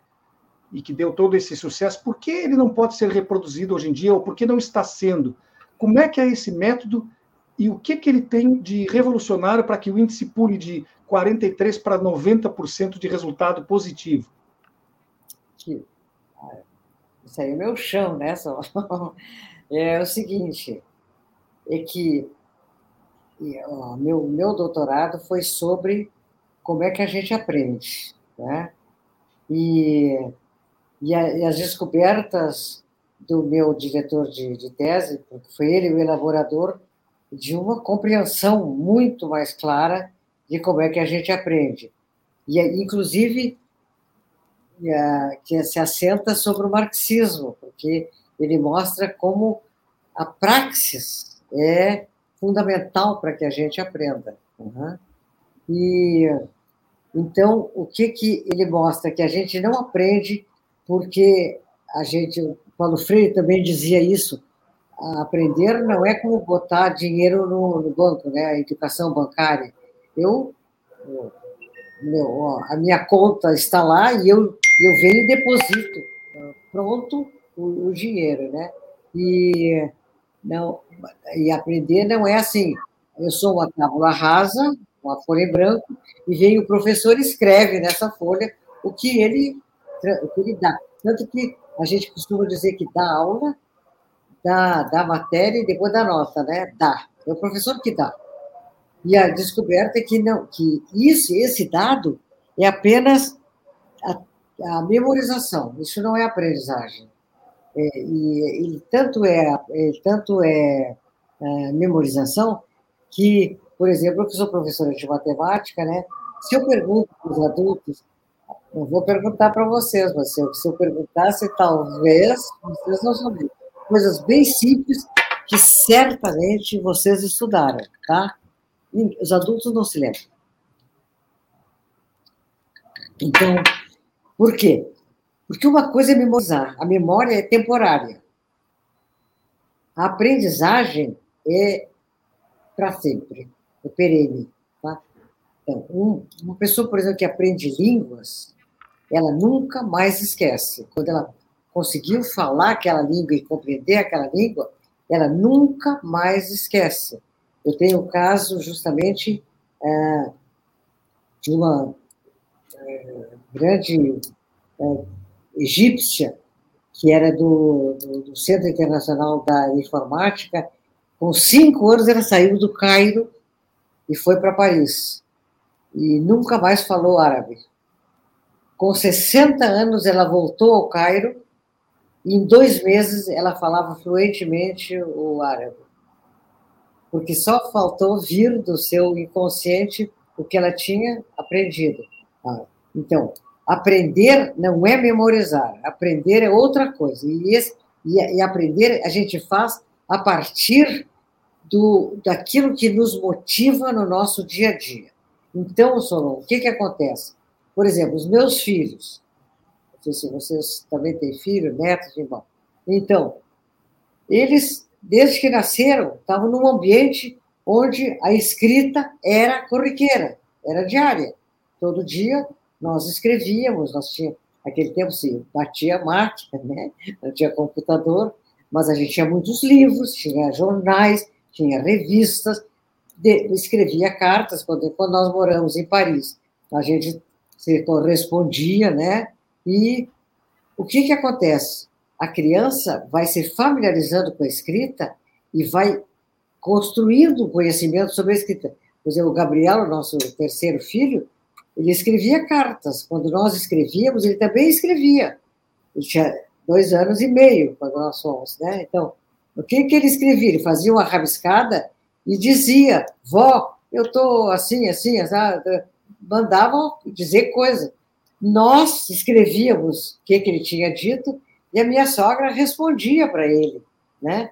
e que deu todo esse sucesso, por que ele não pode ser reproduzido hoje em dia, ou por que não está sendo? Como é que é esse método e o que, que ele tem de revolucionário para que o índice pule de 43% para 90% de resultado positivo? isso aí é meu chão, né? Só. (laughs) É o seguinte, é que ó, meu, meu doutorado foi sobre como é que a gente aprende, né? E, e, a, e as descobertas do meu diretor de, de tese, porque foi ele o elaborador de uma compreensão muito mais clara de como é que a gente aprende. E, inclusive, que se assenta sobre o marxismo, porque ele mostra como a praxis é fundamental para que a gente aprenda. Uhum. E então o que que ele mostra que a gente não aprende porque a gente, Paulo Freire também dizia isso. Aprender não é como botar dinheiro no, no banco, né? A educação bancária. Eu, meu, a minha conta está lá e eu eu venho e deposito pronto o, o dinheiro, né? E não e aprender não é assim. Eu sou uma tábula rasa, uma folha em branco, e vem o professor e escreve nessa folha o que ele, o que ele dá. Tanto que a gente costuma dizer que dá aula, dá, dá matéria e depois dá nota, né? Dá. É o professor que dá. E a descoberta é que não, que isso, esse dado é apenas a, a memorização. Isso não é aprendizagem. É, e, tanto é, é tanto é, é, memorização que, por exemplo, eu que sou professora de matemática, né? Se eu pergunto para os adultos, não vou perguntar para vocês, mas se eu, se eu perguntasse, talvez vocês não souberem. Coisas bem simples que certamente vocês estudaram, tá? Os adultos não se lembram. Então, por quê? Porque uma coisa é memorizar, a memória é temporária. A aprendizagem é para sempre, é perene. Tá? Então, um, uma pessoa, por exemplo, que aprende línguas, ela nunca mais esquece. Quando ela conseguiu falar aquela língua e compreender aquela língua, ela nunca mais esquece. Eu tenho o caso justamente é, de uma é, grande é, egípcia, que era do, do, do, Centro Internacional da Informática. Com cinco anos, ela saiu do Cairo e foi para Paris. E nunca mais falou árabe. Com 60 anos, ela voltou ao Cairo em dois meses ela falava fluentemente o árabe. Porque só faltou vir do seu inconsciente o que ela tinha aprendido. Então, Aprender não é memorizar, aprender é outra coisa. E, esse, e, e aprender a gente faz a partir do, daquilo que nos motiva no nosso dia a dia. Então, Solon, o que, que acontece? Por exemplo, os meus filhos, sei se vocês também têm filhos, netos, irmão. Então, eles, desde que nasceram, estavam num ambiente onde a escrita era corriqueira, era diária. Todo dia nós escrevíamos, nós tínhamos, naquele tempo se batia máquina, né? não tinha computador, mas a gente tinha muitos livros, tinha jornais, tinha revistas, de, escrevia cartas, quando, quando nós moramos em Paris, a gente se correspondia, né? E o que, que acontece? A criança vai se familiarizando com a escrita e vai construindo conhecimento sobre a escrita. Por exemplo, o Gabriel, o nosso terceiro filho, ele escrevia cartas. Quando nós escrevíamos, ele também escrevia. Ele tinha dois anos e meio quando nós fomos, né? Então, o que, que ele escrevia? Ele fazia uma rabiscada e dizia, vó, eu estou assim, assim, assim, mandavam dizer coisa. Nós escrevíamos o que, que ele tinha dito e a minha sogra respondia para ele, né?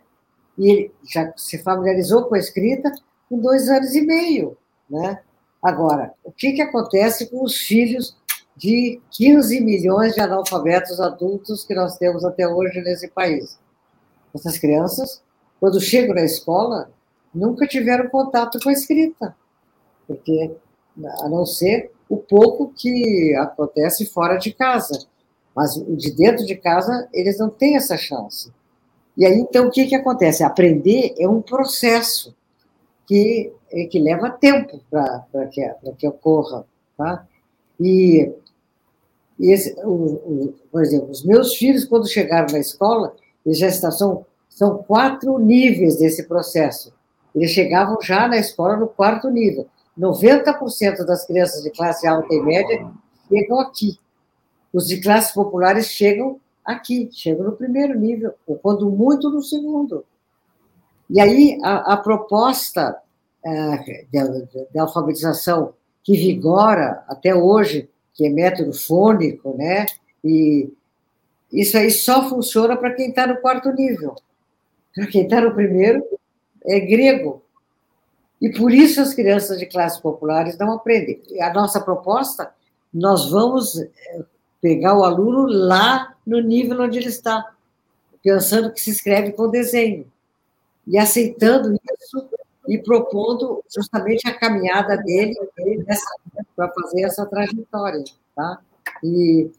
E ele já se familiarizou com a escrita com dois anos e meio, né? Agora, o que, que acontece com os filhos de 15 milhões de analfabetos adultos que nós temos até hoje nesse país? Essas crianças, quando chegam na escola, nunca tiveram contato com a escrita, porque a não ser o pouco que acontece fora de casa, mas de dentro de casa eles não têm essa chance. E aí então o que que acontece? Aprender é um processo que, é, que leva tempo para que, que ocorra. Tá? E, esse, o, o, por exemplo, os meus filhos, quando chegaram na escola, eles já estão, são, são quatro níveis desse processo. Eles chegavam já na escola no quarto nível. 90% das crianças de classe alta e média chegam aqui. Os de classes populares chegam aqui, chegam no primeiro nível, ou quando muito no segundo. E aí a, a proposta é, de, alfabetização que vigora até hoje, que é método fônico, né? E isso aí só funciona para quem está no quarto nível. Para quem está no primeiro, é grego. E por isso as crianças de classes populares não aprendem. A nossa proposta, nós vamos eh, pegar o aluno lá no nível onde ele está, pensando que se escreve com desenho, e aceitando isso e propondo justamente a caminhada dele para fazer essa trajetória, tá? E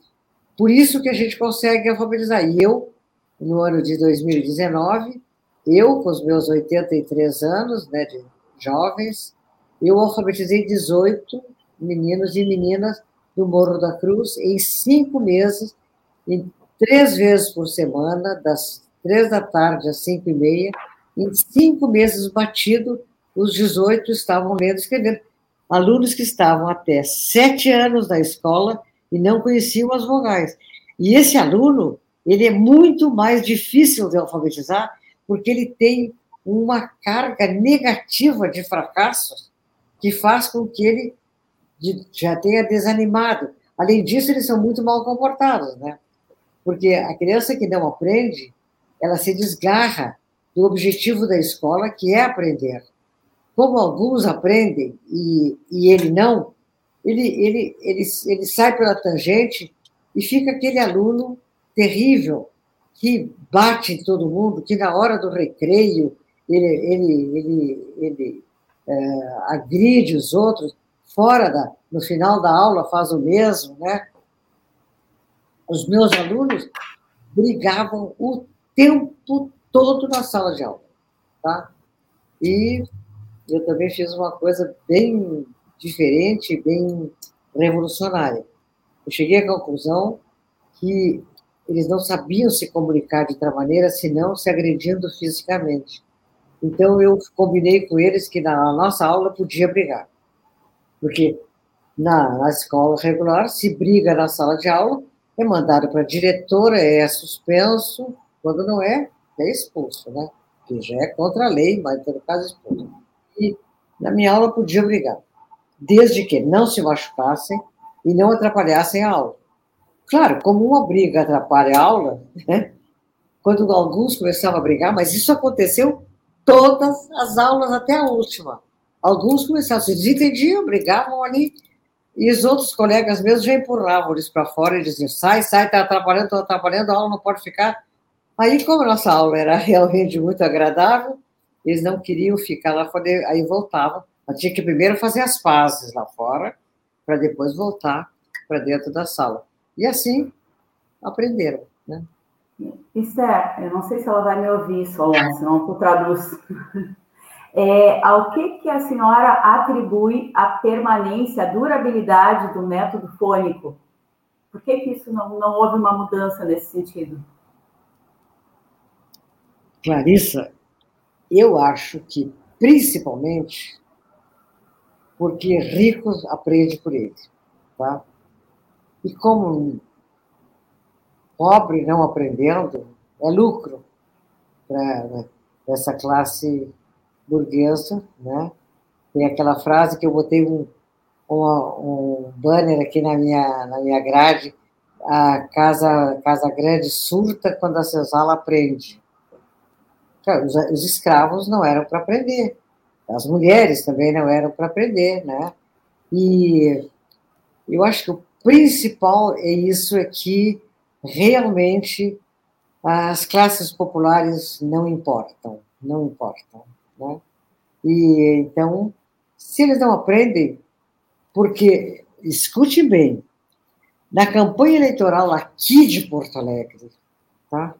por isso que a gente consegue alfabetizar. E eu, no ano de 2019, eu, com os meus 83 anos, né, de jovens, eu alfabetizei 18 meninos e meninas do Morro da Cruz em cinco meses, em três vezes por semana, das três da tarde às cinco e meia, em cinco meses batido, os 18 estavam lendo e escrevendo. Alunos que estavam até sete anos na escola e não conheciam as vogais. E esse aluno, ele é muito mais difícil de alfabetizar, porque ele tem uma carga negativa de fracassos que faz com que ele já tenha desanimado. Além disso, eles são muito mal comportados, né? Porque a criança que não aprende, ela se desgarra do objetivo da escola, que é aprender. Como alguns aprendem e, e ele não, ele, ele, ele, ele sai pela tangente e fica aquele aluno terrível que bate em todo mundo, que na hora do recreio ele, ele, ele, ele é, agride os outros, fora da, no final da aula faz o mesmo, né? Os meus alunos brigavam o tempo todo na sala de aula, tá? E eu também fiz uma coisa bem diferente, bem revolucionária. Eu cheguei à conclusão que eles não sabiam se comunicar de outra maneira, senão se agredindo fisicamente. Então, eu combinei com eles que na nossa aula podia brigar. Porque na, na escola regular, se briga na sala de aula, é mandado para a diretora, é suspenso, quando não é, é expulso, né? Que já é contra a lei, mas pelo caso expulso. E na minha aula podia brigar, desde que não se machucassem e não atrapalhassem a aula. Claro, como uma briga atrapalha a aula, né? quando alguns começavam a brigar, mas isso aconteceu todas as aulas até a última. Alguns começaram, se desentendiam, brigavam ali, e os outros colegas meus já empurravam eles para fora e diziam: sai, sai, está atrapalhando, está atrapalhando, a aula não pode ficar. Aí, como a nossa aula era (laughs) realmente muito agradável, eles não queriam ficar lá fora, aí voltavam. Mas tinha que primeiro fazer as pazes lá fora, para depois voltar para dentro da sala. E assim aprenderam. Né? Esther, eu não sei se ela vai me ouvir, Solon, senão tu traduz. (laughs) É, ao que, que a senhora atribui a permanência, a durabilidade do método fônico? Por que, que isso não, não houve uma mudança nesse sentido? Clarissa, eu acho que principalmente porque ricos aprende por ele, tá? E como pobre não aprendendo, é lucro para essa classe burguesa, né? Tem aquela frase que eu botei um, um banner aqui na minha, na minha grade, a casa, casa grande surta quando a senzala aprende. Os, os escravos não eram para aprender, as mulheres também não eram para aprender, né? E eu acho que o principal é isso aqui, realmente as classes populares não importam, não importam. Né? E então, se eles não aprendem, porque, escute bem, na campanha eleitoral aqui de Porto Alegre, tá?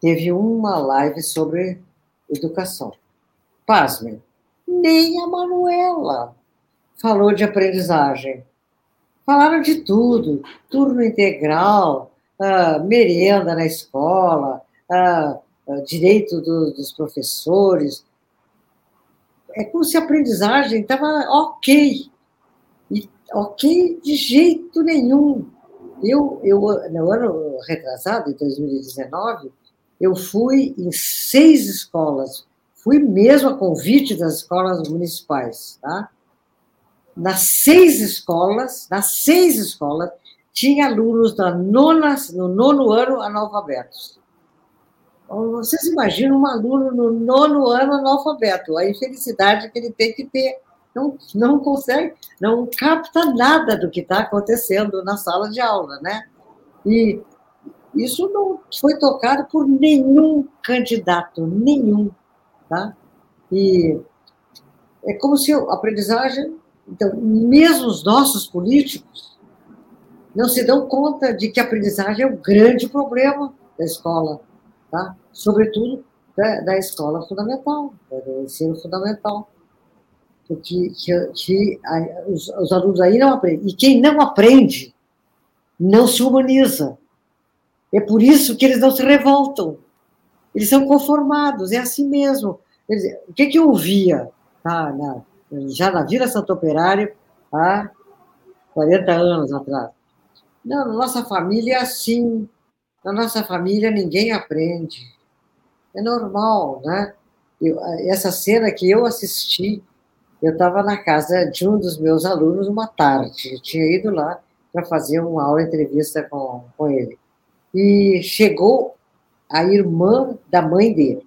teve uma live sobre educação. Pasmem, nem a Manuela falou de aprendizagem. Falaram de tudo, turno integral, merenda na escola, direito do, dos professores. É como se a aprendizagem estava ok. E, ok de jeito nenhum. Eu, eu, no ano retrasado, em 2019, eu fui em seis escolas, fui mesmo a convite das escolas municipais, tá? Nas seis escolas, nas seis escolas, tinha alunos da nona, no nono ano analfabetos. Então, vocês imaginam um aluno no nono ano analfabeto, a infelicidade que ele tem que ter. Não, não consegue, não capta nada do que está acontecendo na sala de aula, né? E isso não foi tocado por nenhum candidato, nenhum, tá? E é como se a aprendizagem, então, mesmo os nossos políticos não se dão conta de que a aprendizagem é o grande problema da escola, tá? Sobretudo da, da escola fundamental, do ensino fundamental. Porque que, que a, os, os alunos aí não aprendem. E quem não aprende não se humaniza é por isso que eles não se revoltam. Eles são conformados, é assim mesmo. O que, que eu via tá, na, já na Vila Santo Operário há 40 anos atrás? Não, na nossa família é assim. Na nossa família ninguém aprende. É normal, né? Eu, essa cena que eu assisti, eu estava na casa de um dos meus alunos uma tarde. Eu tinha ido lá para fazer uma aula entrevista com, com ele e chegou a irmã da mãe dele.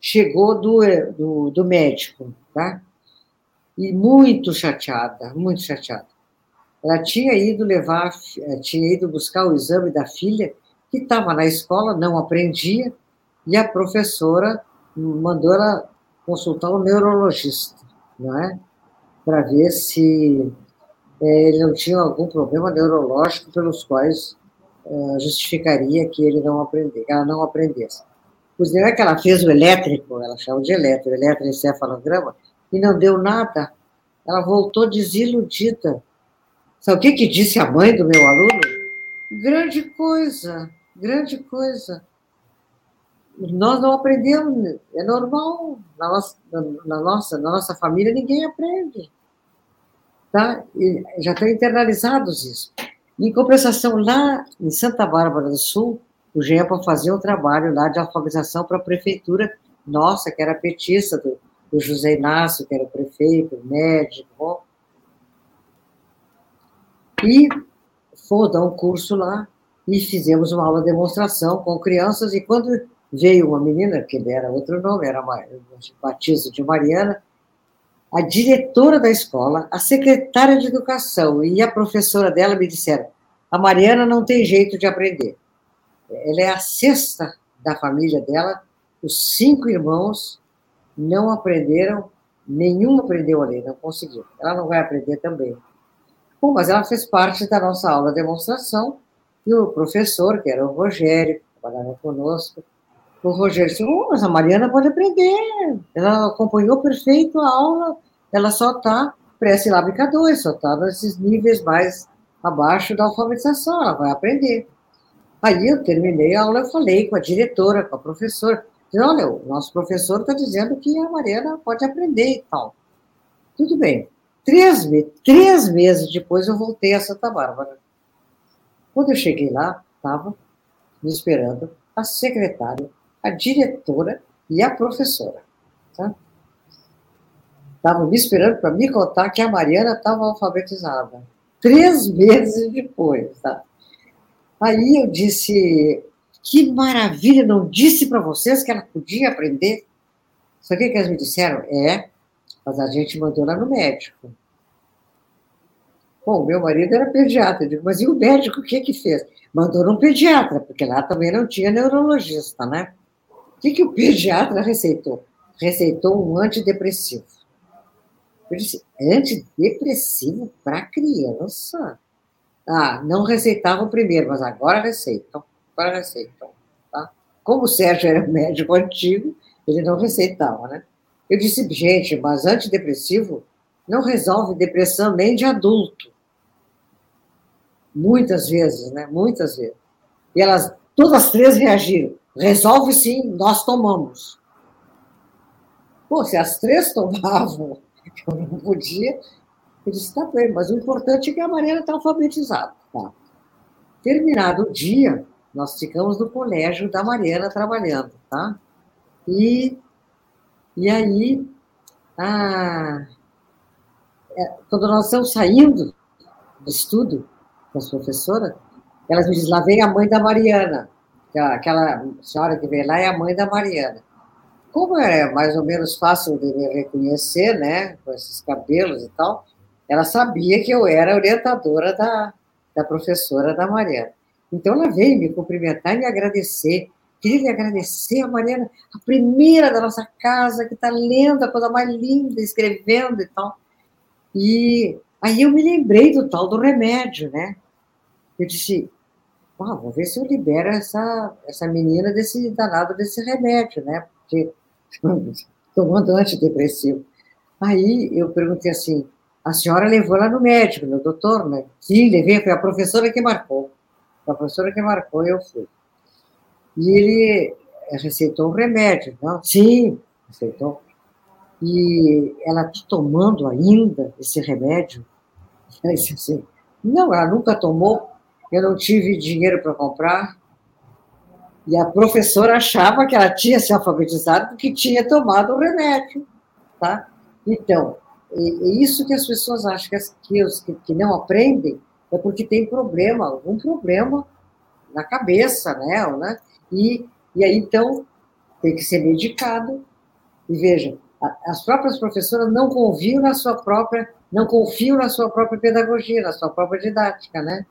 Chegou do, do, do médico, tá? E muito chateada, muito chateada. Ela tinha ido levar, eh, tinha ido buscar o exame da filha, que estava na escola, não aprendia, e a professora mandou ela consultar um neurologista, não é? Para ver se é, ele não tinha algum problema neurológico pelos quais eh, justificaria que ele não aprender, ela não aprendesse. Pois não é que ela fez o elétrico, ela chama de elétrico, eletroencefalograma, e não deu nada. Ela voltou desiludida. Sabe o que, que disse a mãe do meu aluno? Grande coisa, grande coisa. Nós não aprendemos, é normal. Na nossa, na nossa, na nossa família ninguém aprende. Tá? E já estão internalizados isso. Em compensação, lá em Santa Bárbara do Sul, o GEPA fazia um trabalho lá de alfabetização para a prefeitura nossa, que era petista, do, do José Inácio, que era prefeito, médico. E fomos dar um curso lá e fizemos uma aula de demonstração com crianças. E quando veio uma menina, que era outro nome, era Batista de Mariana, a diretora da escola, a secretária de educação e a professora dela me disseram: a Mariana não tem jeito de aprender. Ela é a sexta da família dela, os cinco irmãos não aprenderam, nenhum aprendeu a ler, não conseguiu. Ela não vai aprender também. Bom, mas ela fez parte da nossa aula de demonstração e o professor, que era o Rogério, que trabalhava conosco, o Rogério disse, oh, mas a Mariana pode aprender. Ela acompanhou perfeito a aula, ela só está pré-silábica 2, só está nesses níveis mais abaixo da alfabetização, ela vai aprender. Aí eu terminei a aula, eu falei com a diretora, com a professora, disse, olha, o nosso professor está dizendo que a Mariana pode aprender e tal. Tudo bem. Três, três meses depois eu voltei a Santa Bárbara. Quando eu cheguei lá, estava me esperando a secretária a diretora e a professora. Tá? Estavam me esperando para me contar que a Mariana estava alfabetizada. Três meses depois. Tá? Aí eu disse: que maravilha, não disse para vocês que ela podia aprender? Sabe o que eles me disseram? É, mas a gente mandou lá no médico. Bom, meu marido era pediatra. Eu digo, mas e o médico o que que fez? Mandou num pediatra, porque lá também não tinha neurologista, né? O que, que o pediatra receitou? Receitou um antidepressivo. Eu disse, antidepressivo para criança? Ah, não receitavam primeiro, mas agora receitam. Agora receitam. Tá? Como o Sérgio era médico antigo, ele não receitava, né? Eu disse, gente, mas antidepressivo não resolve depressão nem de adulto. muitas vezes, né? Muitas vezes. E elas, todas as três reagiram. Resolve sim, nós tomamos. Pô, se as três tomavam, (laughs) eu não podia, eu disse, tá bem, mas o importante é que a Mariana está alfabetizada. Tá. Terminado o dia, nós ficamos no colégio da Mariana trabalhando, tá? E, e aí, a, é, quando nós estamos saindo do estudo com as professoras, elas me dizem, lá vem a mãe da Mariana, aquela senhora que vem lá é a mãe da Mariana. Como é mais ou menos fácil de me reconhecer, né, com esses cabelos e tal, ela sabia que eu era orientadora da, da professora da Mariana. Então ela veio me cumprimentar e me agradecer. Queria agradecer a Mariana, a primeira da nossa casa, que está lendo a coisa mais linda, escrevendo e tal. E aí eu me lembrei do tal do remédio, né? Eu disse, ah, vou ver se eu libero essa, essa menina desse danado desse remédio, né? Porque (laughs) tomando antidepressivo. Aí eu perguntei assim, a senhora levou ela no médico, no doutor, né? Sim, levei, foi a professora que marcou. A professora que marcou, eu fui. E ele receitou um remédio, não? Sim, receitou. E ela está tomando ainda esse remédio? (laughs) Ela disse assim, não, ela nunca tomou, eu não tive dinheiro para comprar. E a professora achava que ela tinha se alfabetizado porque tinha tomado o remédio, tá? Então, é isso que as pessoas acham que, os, que não aprendem é porque tem problema, algum problema na cabeça, né? né? E, e aí, então, tem que ser medicado. E veja, as próprias professoras não confiam na sua própria, não confiam na sua própria pedagogia, na sua própria didática, né?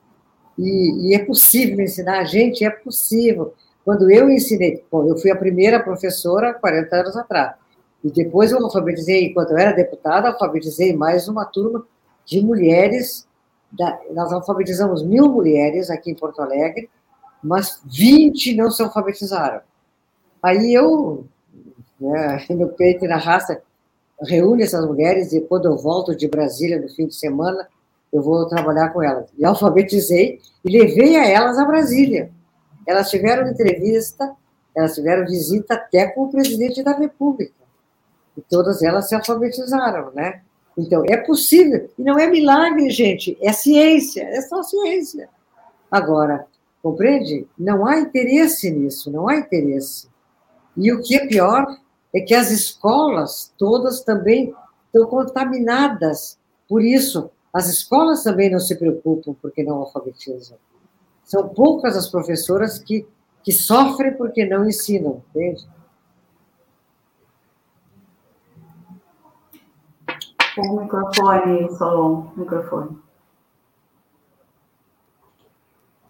E, e é possível ensinar a gente, é possível. Quando eu ensinei, bom, eu fui a primeira professora 40 anos atrás. E depois eu alfabetizei, enquanto eu era deputada, alfabetizei mais uma turma de mulheres. Da, nós alfabetizamos mil mulheres aqui em Porto Alegre, mas 20 não se alfabetizaram. Aí eu, né, (laughs) no peito e na raça, reúno essas mulheres e quando eu volto de Brasília no fim de semana, eu vou trabalhar com elas. E alfabetizei e levei a elas a Brasília. Elas tiveram entrevista, elas tiveram visita até com o presidente da República. E todas elas se alfabetizaram, né? Então, é possível. E não é milagre, gente, é ciência, é só ciência. Agora, compreende? Não há interesse nisso, não há interesse. E o que é pior é que as escolas todas também estão contaminadas por isso. As escolas também não se preocupam porque não alfabetizam. São poucas as professoras que, que sofrem porque não ensinam, entende? O microfone, Solon, microfone.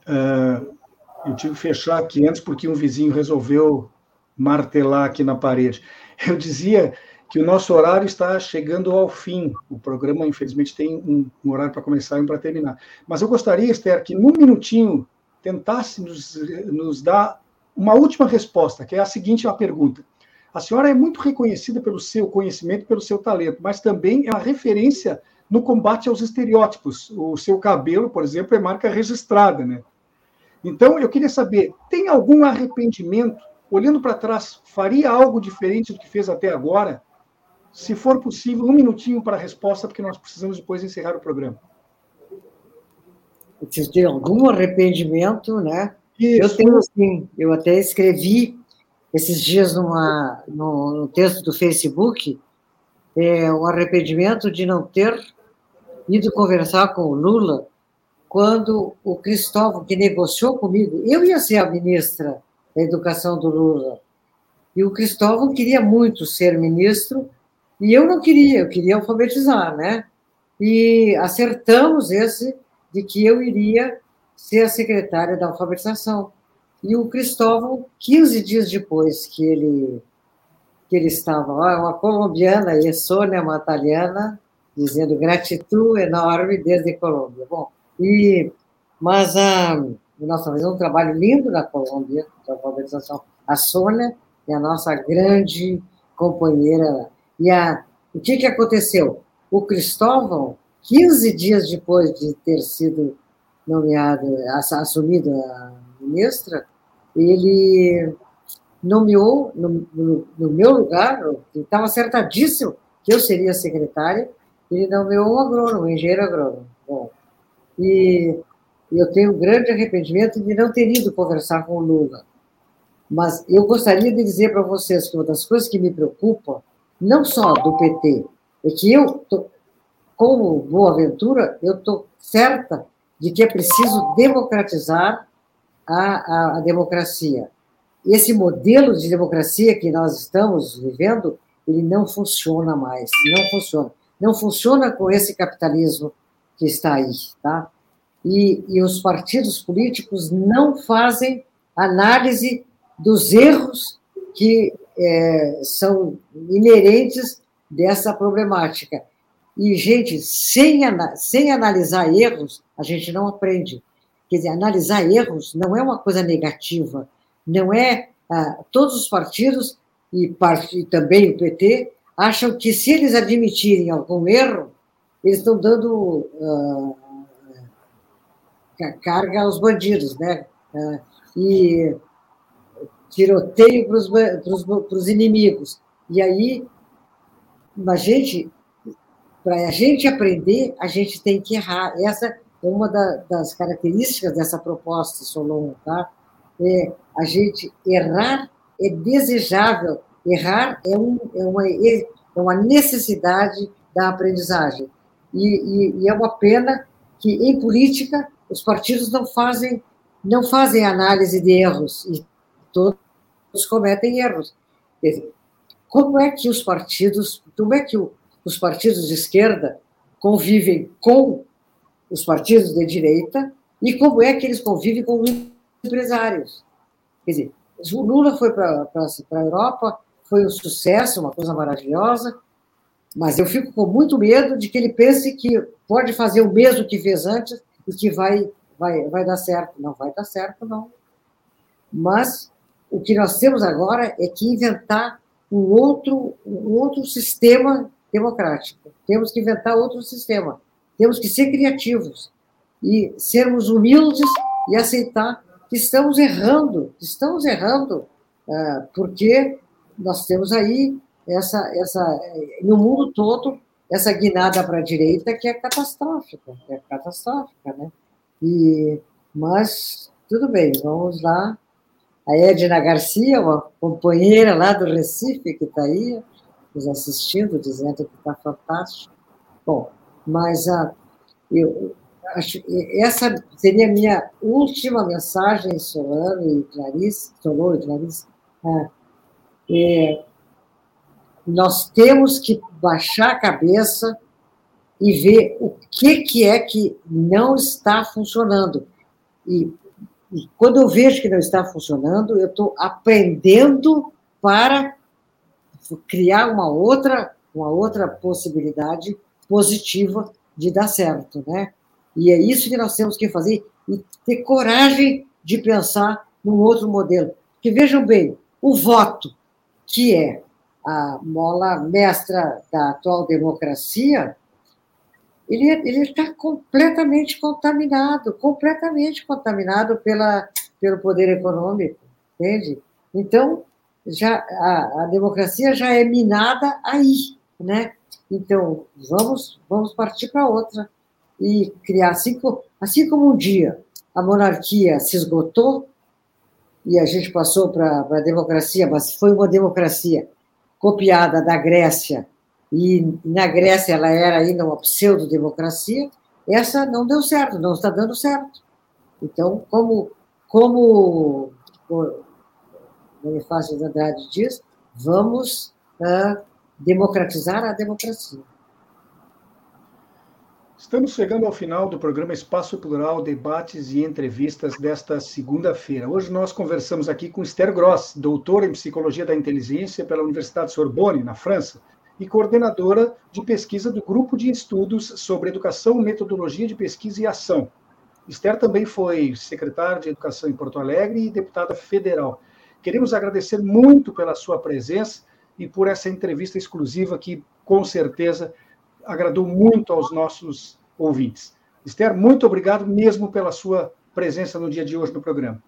Uh, eu tive que fechar aqui antes porque um vizinho resolveu martelar aqui na parede. (laughs) Eu dizia que o nosso horário está chegando ao fim. O programa, infelizmente, tem um, um horário para começar e um para terminar. Mas eu gostaria, Esther, que num minutinho tentasse nos, nos dar uma última resposta, que é a seguinte a pergunta. A senhora é muito reconhecida pelo seu conhecimento, pelo seu talento, mas também é uma referência no combate aos estereótipos. O seu cabelo, por exemplo, é marca registrada, né? Então, eu queria saber, tem algum arrependimento? Olhando para trás, faria algo diferente do que fez até agora? Se for possível, um minutinho para a resposta, porque nós precisamos depois encerrar o programa. Se tem algum arrependimento, né? Isso. Eu tenho, assim, eu até escrevi esses dias numa, no, no texto do Facebook é, o arrependimento de não ter ido conversar com o Lula quando o Cristóvão, que negociou comigo, eu ia ser a ministra da Educação do Lula, e o Cristóvão queria muito ser ministro, e eu não queria, eu queria alfabetizar, né? E acertamos esse de que eu iria ser a secretária da alfabetização. E o Cristóvão, 15 dias depois que ele, que ele estava lá, uma colombiana e Sônia Mataliana, dizendo gratidão enorme desde Colômbia. Bom, e, mas a, nós fazemos um trabalho lindo na Colômbia, de alfabetização. A Sônia é a nossa grande companheira. E a, o que, que aconteceu? O Cristóvão, 15 dias depois de ter sido nomeado, assumido a ministra, ele nomeou no, no, no meu lugar, estava acertadíssimo que eu seria secretária, ele nomeou um agrônomo, um engenheiro agrônomo. Bom, e eu tenho um grande arrependimento de não ter ido conversar com o Lula. Mas eu gostaria de dizer para vocês que uma das coisas que me preocupa, não só do PT, é que eu, tô, como Boa Ventura, eu estou certa de que é preciso democratizar a, a, a democracia. Esse modelo de democracia que nós estamos vivendo, ele não funciona mais, não funciona. Não funciona com esse capitalismo que está aí, tá? E, e os partidos políticos não fazem análise dos erros que é, são inerentes dessa problemática. E, gente, sem, sem analisar erros, a gente não aprende. Quer dizer, analisar erros não é uma coisa negativa, não é. Ah, todos os partidos, e, e também o PT, acham que se eles admitirem algum erro, eles estão dando uh, carga aos bandidos, né? Uh, e tiroteio para os inimigos. E aí, a gente, para a gente aprender, a gente tem que errar. Essa é uma da, das características dessa proposta, Solon, tá? É, a gente errar é desejável, errar é, um, é, uma, é uma necessidade da aprendizagem. E, e, e é uma pena que, em política, os partidos não fazem, não fazem análise de erros, e todos cometem erros. Como é que os partidos, como é que o, os partidos de esquerda convivem com os partidos de direita e como é que eles convivem com os empresários? Quer dizer, o Lula foi para a Europa, foi um sucesso, uma coisa maravilhosa, mas eu fico com muito medo de que ele pense que pode fazer o mesmo que fez antes e que vai, vai, vai dar certo. Não vai dar certo, não. Mas o que nós temos agora é que inventar um outro, um outro sistema democrático. Temos que inventar outro sistema. Temos que ser criativos e sermos humildes e aceitar que estamos errando, estamos errando, é, porque nós temos aí essa, essa, no mundo todo, essa guinada para a direita que é catastrófica, é catastrófica, né? E, mas, tudo bem, vamos lá. A Edna Garcia, uma companheira lá do Recife, que está aí nos assistindo, dizendo que está fantástico. Bom, mas a, eu, acho, essa seria a minha última mensagem, Solano e Clarice, Solano e Clarice. É, é, nós temos que baixar a cabeça e ver o que, que é que não está funcionando. E, e quando eu vejo que não está funcionando, eu estou aprendendo para criar uma outra, uma outra possibilidade positiva de dar certo, né? E é isso que nós temos que fazer e ter coragem de pensar num outro modelo. Porque vejam bem, o voto, que é a mola mestra da atual democracia, ele está completamente contaminado, completamente contaminado pela pelo poder econômico, entende? Então já a, a democracia já é minada aí, né? Então vamos vamos partir para outra e criar assim, assim como um dia a monarquia se esgotou e a gente passou para a democracia, mas foi uma democracia copiada da Grécia, e na Grécia ela era ainda uma pseudo-democracia, essa não deu certo, não está dando certo. Então, como, como o Bonifácio de Andrade diz, vamos uh, democratizar a democracia. Estamos chegando ao final do programa Espaço Plural, debates e entrevistas desta segunda-feira. Hoje nós conversamos aqui com Esther Gross, doutora em Psicologia da Inteligência pela Universidade Sorbonne, na França, e coordenadora de pesquisa do Grupo de Estudos sobre Educação, Metodologia de Pesquisa e Ação. Esther também foi secretária de Educação em Porto Alegre e deputada federal. Queremos agradecer muito pela sua presença e por essa entrevista exclusiva que, com certeza, agradou muito aos nossos ouvintes. Esther, muito obrigado mesmo pela sua presença no dia de hoje no programa.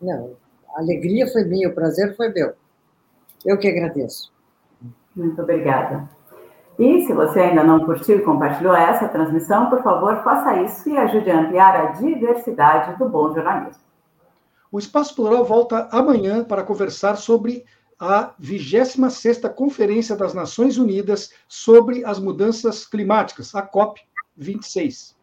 Não, a alegria foi minha, o prazer foi meu. Eu que agradeço. Muito obrigada. E se você ainda não curtiu e compartilhou essa transmissão, por favor, faça isso e ajude a ampliar a diversidade do bom jornalismo. O Espaço Plural volta amanhã para conversar sobre a 26ª Conferência das Nações Unidas sobre as Mudanças Climáticas, a COP 26.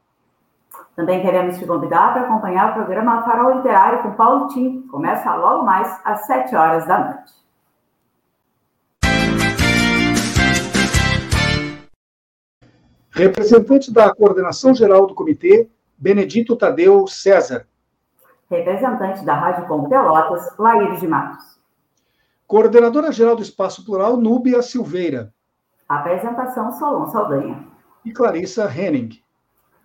Também queremos te convidar para acompanhar o programa Farol Literário com Paulo Tim. Começa logo mais às 7 horas da noite. Representante da Coordenação Geral do Comitê, Benedito Tadeu César. Representante da Rádio Com Pelotas, Laíris de Matos. Coordenadora Geral do Espaço Plural, Núbia Silveira. Apresentação, Solon Saldanha. E Clarissa Henning.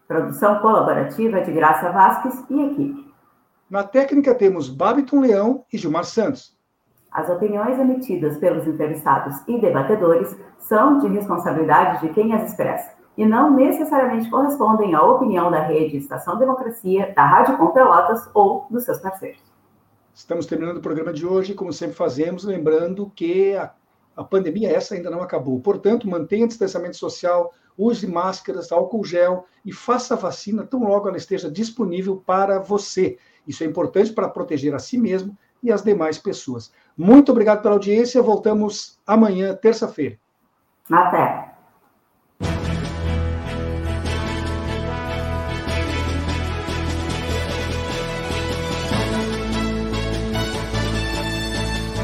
Produção colaborativa de Graça Vasques e equipe. Na técnica temos Babiton Leão e Gilmar Santos. As opiniões emitidas pelos entrevistados e debatedores são de responsabilidade de quem as expressa e não necessariamente correspondem à opinião da rede Estação Democracia, da Rádio Com Pelotas ou dos seus parceiros. Estamos terminando o programa de hoje, como sempre fazemos, lembrando que a, a pandemia essa ainda não acabou. Portanto, mantenha distanciamento social, use máscaras, álcool gel e faça a vacina tão logo ela esteja disponível para você. Isso é importante para proteger a si mesmo e as demais pessoas. Muito obrigado pela audiência. Voltamos amanhã, terça-feira. Até.